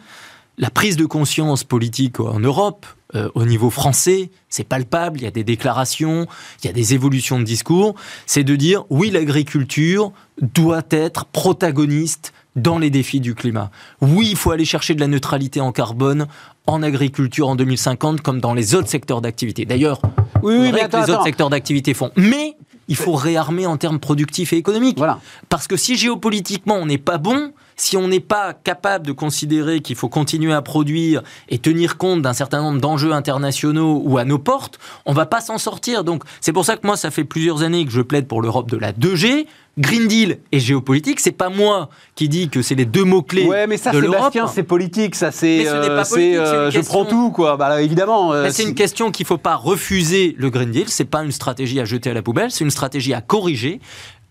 la prise de conscience politique en Europe, euh, au niveau français, c'est palpable, il y a des déclarations, il y a des évolutions de discours, c'est de dire oui, l'agriculture doit être protagoniste dans les défis du climat. Oui, il faut aller chercher de la neutralité en carbone en agriculture en 2050 comme dans les autres secteurs d'activité. D'ailleurs, oui, oui, mais les autres secteurs d'activité font. Mais il faut réarmer en termes productifs et économiques. Voilà. Parce que si géopolitiquement on n'est pas bon, si on n'est pas capable de considérer qu'il faut continuer à produire et tenir compte d'un certain nombre d'enjeux internationaux ou à nos portes, on va pas s'en sortir. Donc c'est pour ça que moi, ça fait plusieurs années que je plaide pour l'Europe de la 2G. Green Deal et géopolitique, c'est pas moi qui dis que c'est les deux mots clés ouais, mais ça, Sébastien, c'est politique, ça c'est, euh, euh, je prends tout quoi. Bah, évidemment. Euh, c'est une question qu'il faut pas refuser le Green Deal. C'est pas une stratégie à jeter à la poubelle, c'est une stratégie à corriger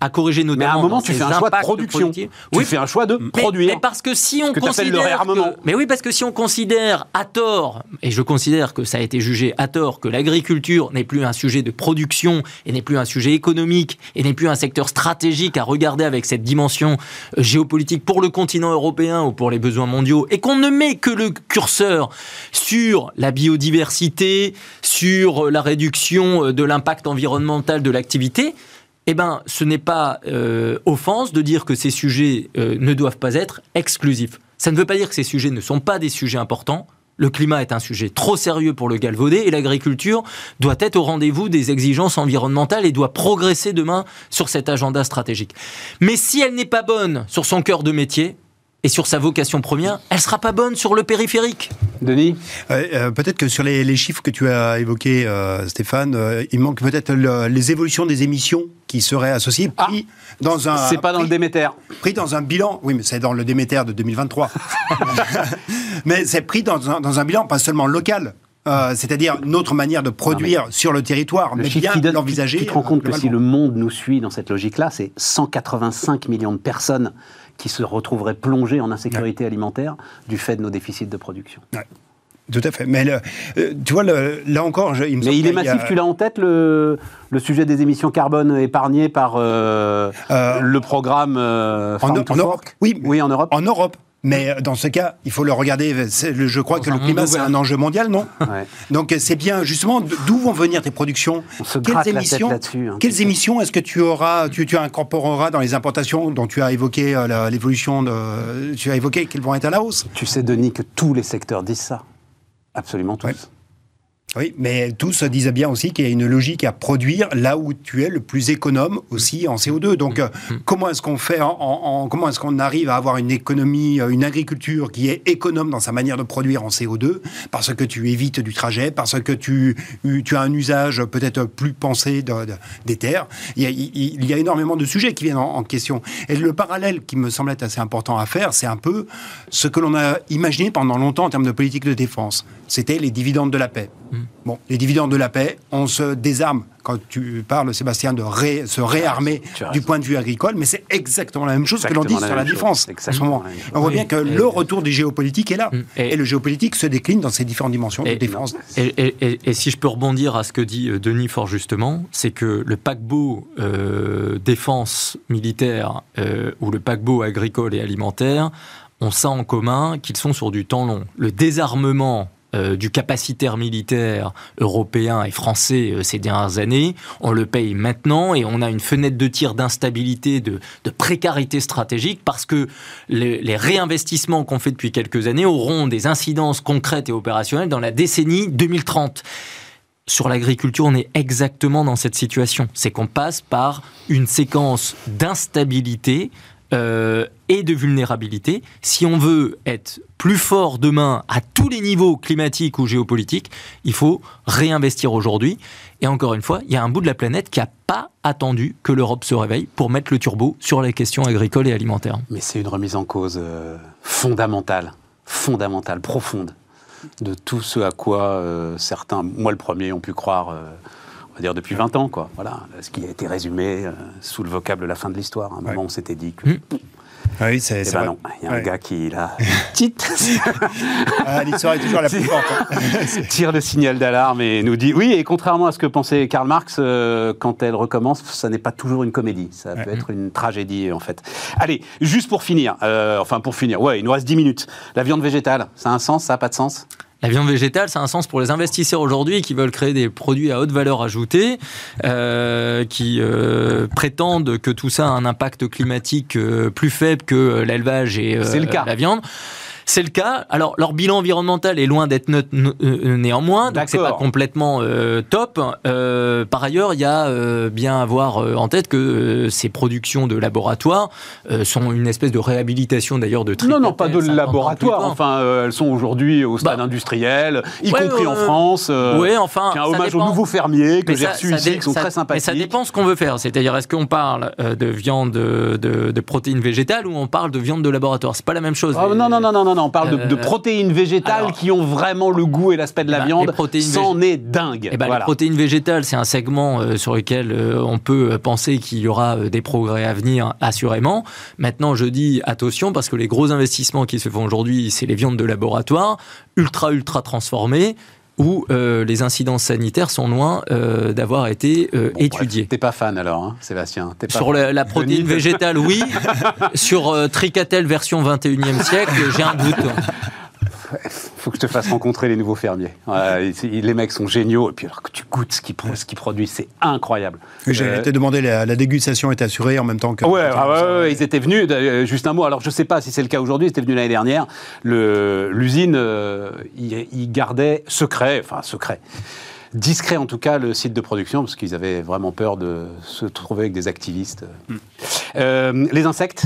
à corriger nos Mais à un moment, tu fais un choix de production. Tu oui, fais un choix de produire. Mais parce que si on considère, mais oui, parce que si on considère à tort, et je considère que ça a été jugé à tort, que l'agriculture n'est plus un sujet de production et n'est plus un sujet économique et n'est plus un secteur stratégique à regarder avec cette dimension géopolitique pour le continent européen ou pour les besoins mondiaux, et qu'on ne met que le curseur sur la biodiversité, sur la réduction euh, de l'impact environnemental de l'activité, eh ben, ce n'est pas euh, offense de dire que ces sujets euh, ne doivent pas être exclusifs. Ça ne veut pas dire que ces sujets ne sont pas des sujets importants. Le climat est un sujet trop sérieux pour le galvauder et l'agriculture doit être au rendez-vous des exigences environnementales et doit progresser demain sur cet agenda stratégique. Mais si elle n'est pas bonne sur son cœur de métier, et sur sa vocation première, elle sera pas bonne sur le périphérique. Denis? Euh, Peut-être que sur les, chiffres que tu as évoqués, Stéphane, il manque peut-être les évolutions des émissions qui serait associé, ah. pris dans un. C'est pas dans le Déméter. Pris dans un bilan. Oui, mais c'est dans le Déméter de 2023. mais c'est pris dans un, dans un bilan pas seulement local, Euh, c'est-à-dire notre manière de produire sur le territoire, mais bien l'envisager. Tu te rends compte que si le monde nous suit dans cette logique-là, c'est 185 millions de personnes qui se retrouveraient plongées en insécurité alimentaire du fait de nos déficits de production. Tout à fait. Mais euh, tu vois, là encore, il me Mais il est massif. Tu l'as en tête le, le, sujet des émissions carbone épargnées par euh, le programme en, en Europe. Oui, oui, en Europe. En Europe. Mais euh, dans ce cas, il faut le regarder. Je crois que le climat, c'est un enjeu mondial, non Donc c'est bien, justement, d'où vont venir tes productions Quelles émissions, hein, quelles émissions est-ce que tu auras, tu, tu, incorporeras dans les importations dont tu as évoqué euh, l'évolution de, tu as évoqué qu'elles vont être à la hausse? Tu sais, Denis, que tous les secteurs disent ça. Absolument tous. Oui, mais tous disaient bien aussi qu'il y a une logique à produire là où tu es le plus économe aussi en CO2. Donc, euh, mm. comment est-ce qu'on fait, en, comment est-ce qu'on arrive à avoir une économie, euh, une agriculture qui est économe dans sa manière de produire en CO2 Parce que tu évites du trajet, parce que tu, tu as un usage peut-être plus pensé des terres. Il y, a, énormément de sujets qui viennent en, en, question. Et le parallèle qui me semble être assez important à faire, c'est un peu ce que l'on a imaginé pendant longtemps en termes de politique de défense. C'était les dividendes de la paix. Mm. Bon, les dividendes de la paix, on se désarme quand tu parles, Sébastien, de se réarmer du point de vue agricole, mais c'est exactement la même chose que l'on dit sur la défense en ce moment. On voit bien que le retour du géopolitique est là. Mm. Et, le géopolitique se décline dans ces différentes dimensions de défense. Et, si je peux rebondir à ce que dit euh, Denis fort justement, c'est que le paquebot euh, défense militaire euh, ou le paquebot agricole et alimentaire ont ça en commun qu'ils sont sur du temps long. Le désarmement euh, du capacitaire militaire européen et français euh, ces dernières années. On le paye maintenant et on a une fenêtre de tir d'instabilité, de, précarité stratégique parce que les, réinvestissements qu'on fait depuis quelques années auront des incidences concrètes et opérationnelles dans la décennie 2030 sur l'agriculture, on est exactement dans cette situation. C'est qu'on passe par une séquence d'instabilité euh, et de vulnérabilité. Si on veut être plus fort demain à tous les niveaux climatiques ou géopolitiques, il faut réinvestir aujourd'hui. Et encore une fois, il y a un bout de la planète qui n'a pas attendu que l'Europe se réveille pour mettre le turbo sur les questions agricoles et alimentaires. Mais c'est une remise en cause euh, fondamentale, fondamentale, profonde de tout ce à quoi euh, certains, moi le premier, ont pu croire on va dire depuis 20 ans, quoi. Voilà, ce qui a été résumé euh, sous le vocable la fin de l'histoire. À un moment, on s'était dit que. Hmm. Ah oui, c'est eh ben non, il y a un gars qui, là, ah, L'histoire est toujours la plus forte. Hein. tire le signal d'alarme et nous dit oui, et contrairement à ce que pensait Karl Marx, euh, quand elle recommence, ça n'est pas toujours une comédie, ça peut être une tragédie en fait. Allez, juste pour finir, euh, enfin pour finir, ouais, il nous reste 10 minutes. La viande végétale, ça a un sens, ça n'a pas de sens? La viande végétale, ça a un sens pour les investisseurs aujourd'hui qui veulent créer des produits à haute valeur ajoutée, euh, qui euh, prétendent que tout ça a un impact climatique euh, plus faible que l'élevage et la viande. C'est le cas. Alors, leur bilan environnemental est loin d'être neutre euh, néanmoins, donc c'est pas complètement euh, top. Euh, par ailleurs, il y a bien à avoir en tête que ces productions de laboratoire sont une espèce de réhabilitation d'ailleurs de Non, non, pas de laboratoire. Enfin, elles sont aujourd'hui au stade bah, industriel, y compris en France. oui, enfin. un hommage aux nouveaux fermiers que j'ai reçus ici, qui sont très sympathiques. Mais ça dépend ce qu'on veut faire. C'est-à-dire, est-ce qu'on parle de viande de, de, protéines végétales ou on parle de viande de laboratoire? C'est pas la même chose. Oh, non, non, non, non, non non, on parle de, euh, protéines végétales qui ont vraiment le goût et l'aspect de la bah, viande. C'en est dingue. Eh ben, Les protéines végétales, c'est un segment euh, sur lequel euh, on peut penser qu'il y aura des progrès à venir, assurément. Maintenant, je dis attention, parce que les gros investissements qui se font aujourd'hui, c'est les viandes de laboratoire, ultra, ultra transformées où les incidences sanitaires sont loin d'avoir été étudiées. T'es pas fan alors, hein, Sébastien Sur la, protéine végétale, oui. Sur Tricatel version 21e siècle, j'ai un doute. faut que je te fasse rencontrer les nouveaux fermiers. les mecs sont géniaux. Et puis alors que tu goûtes ce qu'ils produisent, c'est incroyable. J'ai euh, été demandé, la, dégustation est assurée en même temps que. Ouais, ah ouais, ils étaient venus. Juste un mot. Alors je sais pas si c'est le cas aujourd'hui. Ils étaient venus l'année dernière. L'usine, euh, ils gardaient secret, enfin secret discret en tout cas le site de production parce qu'ils avaient vraiment peur de se trouver avec des activistes. Mm. Euh, les insectes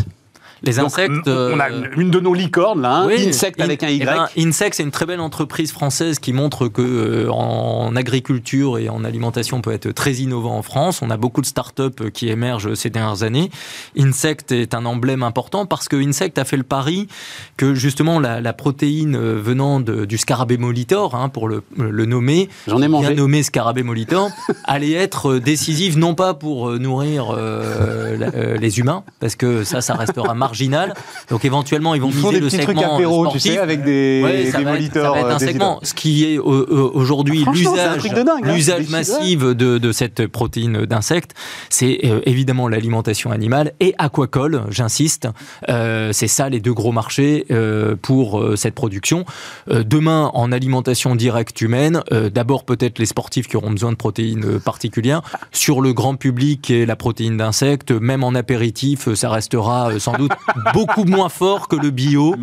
Les insectes. on a une de nos licornes, là, hein, Insect avec un Y. Eh ben, Insect, c'est une très belle entreprise française qui montre que en agriculture et en alimentation, on peut être très innovant en France. On a beaucoup de startups qui émergent ces dernières années. Insect est un emblème important parce que Insect a fait le pari que justement la, protéine venant du scarabée molitor, hein, pour le, nommer, j'en ai mangé, bien nommé scarabée molitor, allait être décisive non pas pour nourrir euh, les humains, parce que ça, ça restera marginal. Donc éventuellement, ils vont ils miser le segment apéro, sportif. tu sais, avec des, ouais, ça, va être, ça va être un euh, segment. Ce qui est aujourd'hui l'usage, hein. l'usage massif de, de, cette protéine d'insectes, c'est euh, évidemment l'alimentation animale et aquacole, j'insiste. Euh, c'est ça les deux gros marchés euh, pour cette production. demain, en alimentation directe humaine, d'abord peut-être les sportifs qui auront besoin de protéines particulières. Sur le grand public et la protéine d'insectes, même en apéritif, ça restera sans doute beaucoup moins fort que le bio.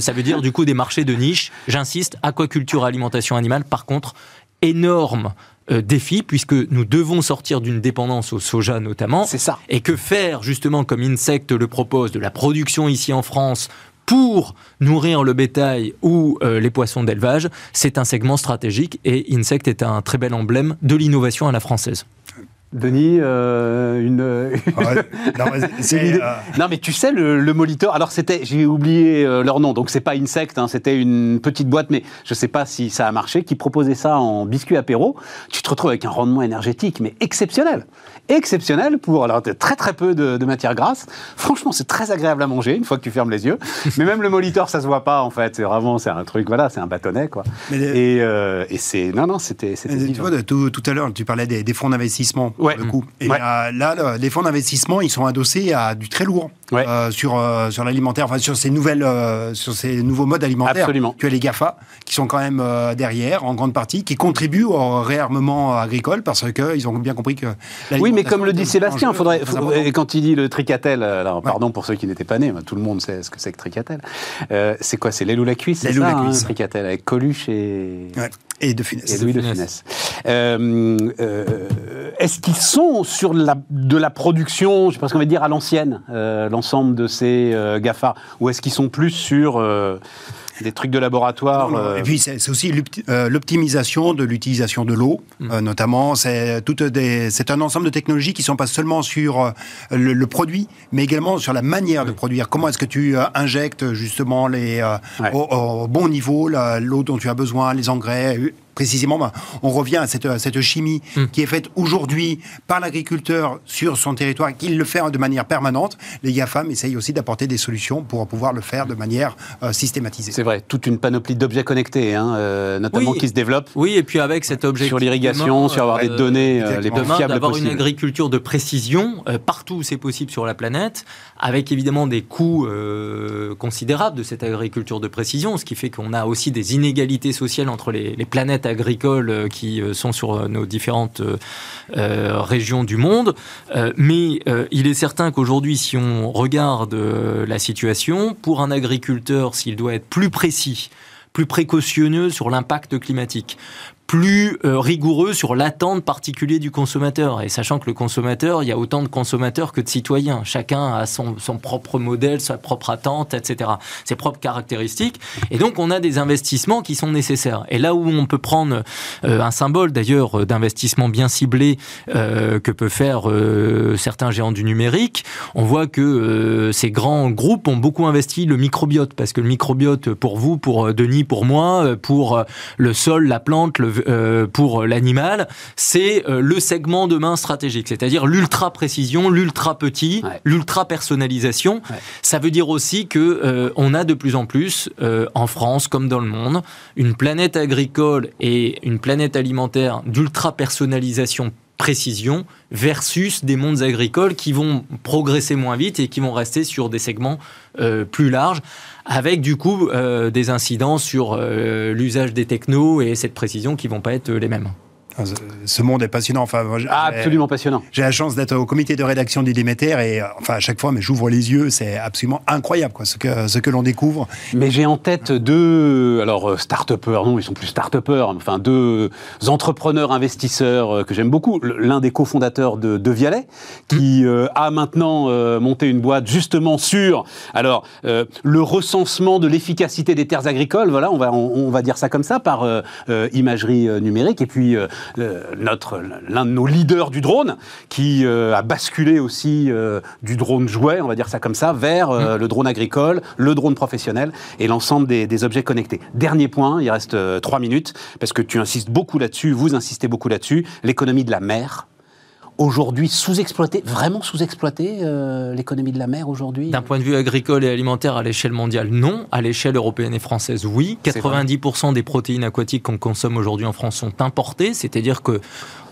ça veut dire du coup des marchés de niche. J'insiste, aquaculture, alimentation animale, par contre, énorme euh, défi puisque nous devons sortir d'une dépendance au soja notamment. C'est ça. Et que faire justement comme Insect le propose de la production ici en France pour nourrir le bétail ou euh, les poissons d'élevage, c'est un segment stratégique et Insect est un très bel emblème de l'innovation à la française. Denis, euh, une. non, mais tu sais, le, molitor. Alors, c'était. J'ai oublié euh, leur nom, donc c'est pas Insect, hein, c'était une petite boîte, mais je sais pas si ça a marché, qui proposait ça en biscuit apéro. Tu te retrouves avec un rendement énergétique, mais exceptionnel. Exceptionnel pour. Alors, très très peu de, de matière grasse. Franchement, c'est très agréable à manger une fois que tu fermes les yeux. mais même le molitor, ça se voit pas, en fait. C'est vraiment. C'est un truc, voilà, c'est un bâtonnet, quoi. Et, euh, et c'est. Non, non, c'était. Tu vois, tout, tout, à l'heure, tu parlais des, des fonds d'investissement le coup. Et là, les fonds d'investissement, ils sont adossés à du très lourd euh, sur, euh, sur l'alimentaire, enfin sur ces, nouvelles, euh, sur ces nouveaux modes alimentaires. Absolument. Tu as les GAFA qui sont quand même derrière, en grande partie, qui contribuent au réarmement agricole parce qu'ils ont bien compris que. Oui, mais comme le dit Sébastien, faudrait, quand il dit le tricatel, alors pardon pour ceux qui n'étaient pas nés, tout le monde sait ce que c'est que tricatel. c'est quoi? C'est l'aile ou la cuisse C'est ça, la hein, cuisse. tricatel, avec Coluche et. Et de Funès. Et Louis de Funès. Est-ce qu'ils sont sur la, de la production, je sais pas ce qu'on va dire, à l'ancienne, l'ensemble de ces euh, GAFA? Ou est-ce qu'ils sont plus sur euh, des trucs de laboratoire euh, Et puis c'est aussi l'optimisation de l'utilisation de l'eau, mm. notamment. C'est un ensemble de technologies qui ne sont pas seulement sur le, produit, mais également sur la manière de produire. Comment est-ce que tu injectes justement les, au, bon niveau l'eau dont tu as besoin, les engrais précisément, ben, on revient à cette, cette chimie hmm. qui est faite aujourd'hui par l'agriculteur sur son territoire, qu'il le fait de manière permanente. Les GAFAM essayent aussi d'apporter des solutions pour pouvoir le faire de manière euh, systématisée. C'est vrai, toute une panoplie d'objets connectés, hein, euh, notamment qui se développent. Oui, et puis avec cet objet sur l'irrigation, sur avoir des euh, données les plus fiables d'avoir une agriculture de précision partout où c'est possible sur la planète, avec évidemment des coûts considérables de cette agriculture de précision, ce qui fait qu'on a aussi des inégalités sociales entre les, les planètes agricoles euh, qui euh, sont sur euh, nos différentes régions du monde. mais il est certain qu'aujourd'hui, si on regarde la situation, pour un agriculteur, s'il doit être plus précis, plus précautionneux sur l'impact climatique, plus euh, rigoureux sur l'attente particulière du consommateur. Et sachant que le consommateur, il y a autant de consommateurs que de citoyens. Chacun a son, son propre modèle, sa propre attente, etc. Ses propres caractéristiques. Et donc, on a des investissements qui sont nécessaires. Et là où on peut prendre euh, un symbole, d'ailleurs, euh, d'investissement bien ciblé que peuvent faire certains géants du numérique, on voit que ces grands groupes ont beaucoup investi le microbiote. Parce que le microbiote, pour vous, pour Denis, pour moi, pour le sol, la plante, le euh, pour l'animal, c'est euh, le segment de main stratégique, c'est-à-dire l'ultra précision, l'ultra petit, l'ultra personnalisation. Ça veut dire aussi que euh, on a de plus en plus en France comme dans le monde une planète agricole et une planète alimentaire d'ultra personnalisation précision versus des mondes agricoles qui vont progresser moins vite et qui vont rester sur des segments plus larges avec du coup euh, des incidents sur euh, l'usage des technos et cette précision qui vont pas être les mêmes. Ce monde est passionnant. Enfin, absolument passionnant. J'ai la chance d'être au comité de rédaction du Déméter et enfin à chaque fois, mais j'ouvre les yeux, c'est absolument incroyable quoi, ce que ce que l'on découvre. Mais j'ai en tête deux, alors start-upers, non, ils sont plus start-upers, enfin deux entrepreneurs investisseurs que j'aime beaucoup. L'un des cofondateurs de, de Vialet, qui a maintenant monté une boîte justement sur alors le recensement de l'efficacité des terres agricoles. Voilà, on va on, va dire ça comme ça par imagerie numérique. Et puis notre l'un de nos leaders du drone qui a basculé aussi du drone jouet, on va dire ça comme ça, vers mmh. le drone agricole, le drone professionnel et l'ensemble des, des, objets connectés. Dernier point, il reste trois minutes parce que tu insistes beaucoup là-dessus, vous insistez beaucoup là-dessus, l'économie de la mer aujourd'hui sous-exploité, vraiment sous-exploité, euh, l'économie de la mer aujourd'hui D'un point de vue agricole et alimentaire à l'échelle mondiale, non. À l'échelle européenne et française, oui. 90% des protéines aquatiques qu'on consomme aujourd'hui en France sont importées, c'est-à-dire que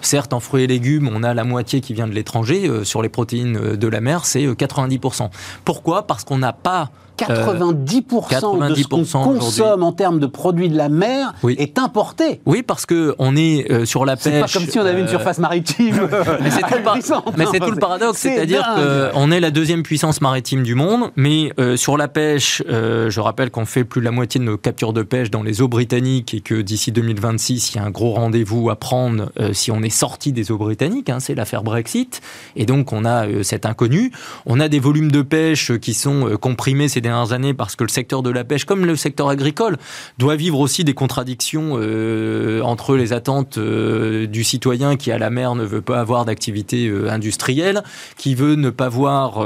Certes, en fruits et légumes, on a la moitié qui vient de l'étranger. Euh, sur les protéines euh, de la mer, c'est 90%. Pourquoi? Parce qu'on n'a pas 90%, de ce qu'on consomme en termes de produits de la mer est importé. Oui, parce que on est euh, sur la pêche. C'est pas comme si on avait une euh, surface maritime. mais c'est tout, le paradoxe, c'est-à-dire qu'on est la deuxième puissance maritime du monde, mais euh, sur la pêche, je rappelle qu'on fait plus de la moitié de nos captures de pêche dans les eaux britanniques et que d'ici 2026, il y a un gros rendez-vous à prendre si on est sorti des eaux britanniques. Hein, c'est l'affaire Brexit, et donc on a cet inconnu. On a des volumes de pêche qui sont comprimés ces dernières années parce que le secteur de la pêche, comme le secteur agricole, doit vivre aussi des contradictions euh, entre les attentes euh, du citoyen qui à la mer ne veut pas avoir d'activité euh, industrielle, qui veut ne pas voir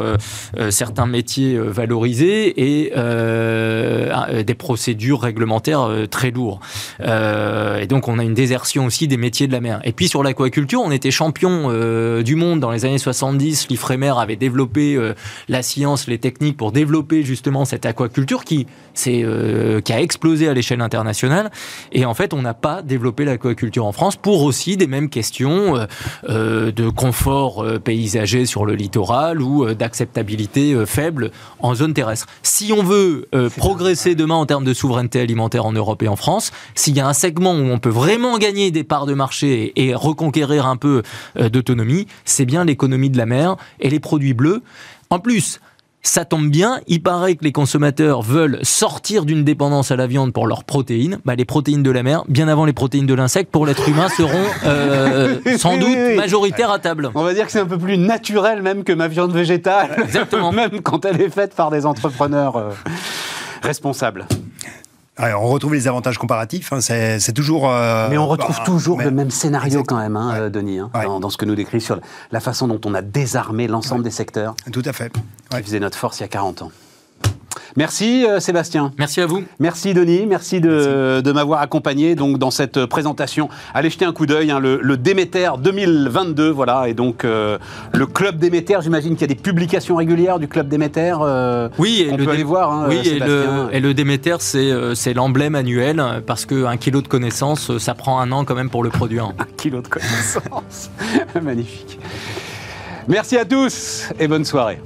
certains métiers valorisés et des procédures réglementaires très lourdes. et donc on a une désertion aussi des métiers de la mer. Et puis sur l'aquaculture, on était champion du monde dans les années 70. L'Ifremer avait développé la science, les techniques pour développer justement cette aquaculture qui, euh, qui a explosé à l'échelle internationale. Et en fait, on n'a pas développé l'aquaculture en France pour aussi des mêmes questions euh, euh, de confort paysager sur le littoral ou d'acceptabilité faible en zone terrestre. Si on veut progresser demain en termes de souveraineté alimentaire en Europe et en France, s'il y a un segment où on peut vraiment gagner des parts de marché et reconquérir un peu d'autonomie, c'est bien l'économie de la mer et les produits bleus. En plus, ça tombe bien, il paraît que les consommateurs veulent sortir d'une dépendance à la viande pour leurs protéines. Bah, les protéines de la mer, bien avant les protéines de l'insecte, pour l'être humain, seront euh, sans doute majoritaires à table. On va dire que c'est un peu plus naturel même que ma viande végétale. Exactement. même quand elle est faite par des entrepreneurs euh, responsables on retrouve les avantages comparatifs, hein, c'est toujours... Euh, mais on retrouve bah, toujours le même scénario quand même, hein, euh, Denis, hein, dans, ce que nous décrit sur la façon dont on a désarmé l'ensemble des secteurs. Tout à fait. Qui faisait notre force il y a 40 ans. Merci euh, Sébastien. Merci à vous. Merci Denis, merci de, m'avoir accompagné donc dans cette présentation. Allez jeter un coup d'œil, hein, le, le, Déméter 2022, voilà, et donc euh, le club Déméter, j'imagine qu'il y a des publications régulières du club Déméter. Euh, oui, on peut aller voir. Hein, oui, et le, et le, Déméter, c'est l'emblème annuel parce qu'un kilo de connaissances, ça prend un an quand même pour le produire. un kilo de connaissances, magnifique. Merci à tous et bonne soirée.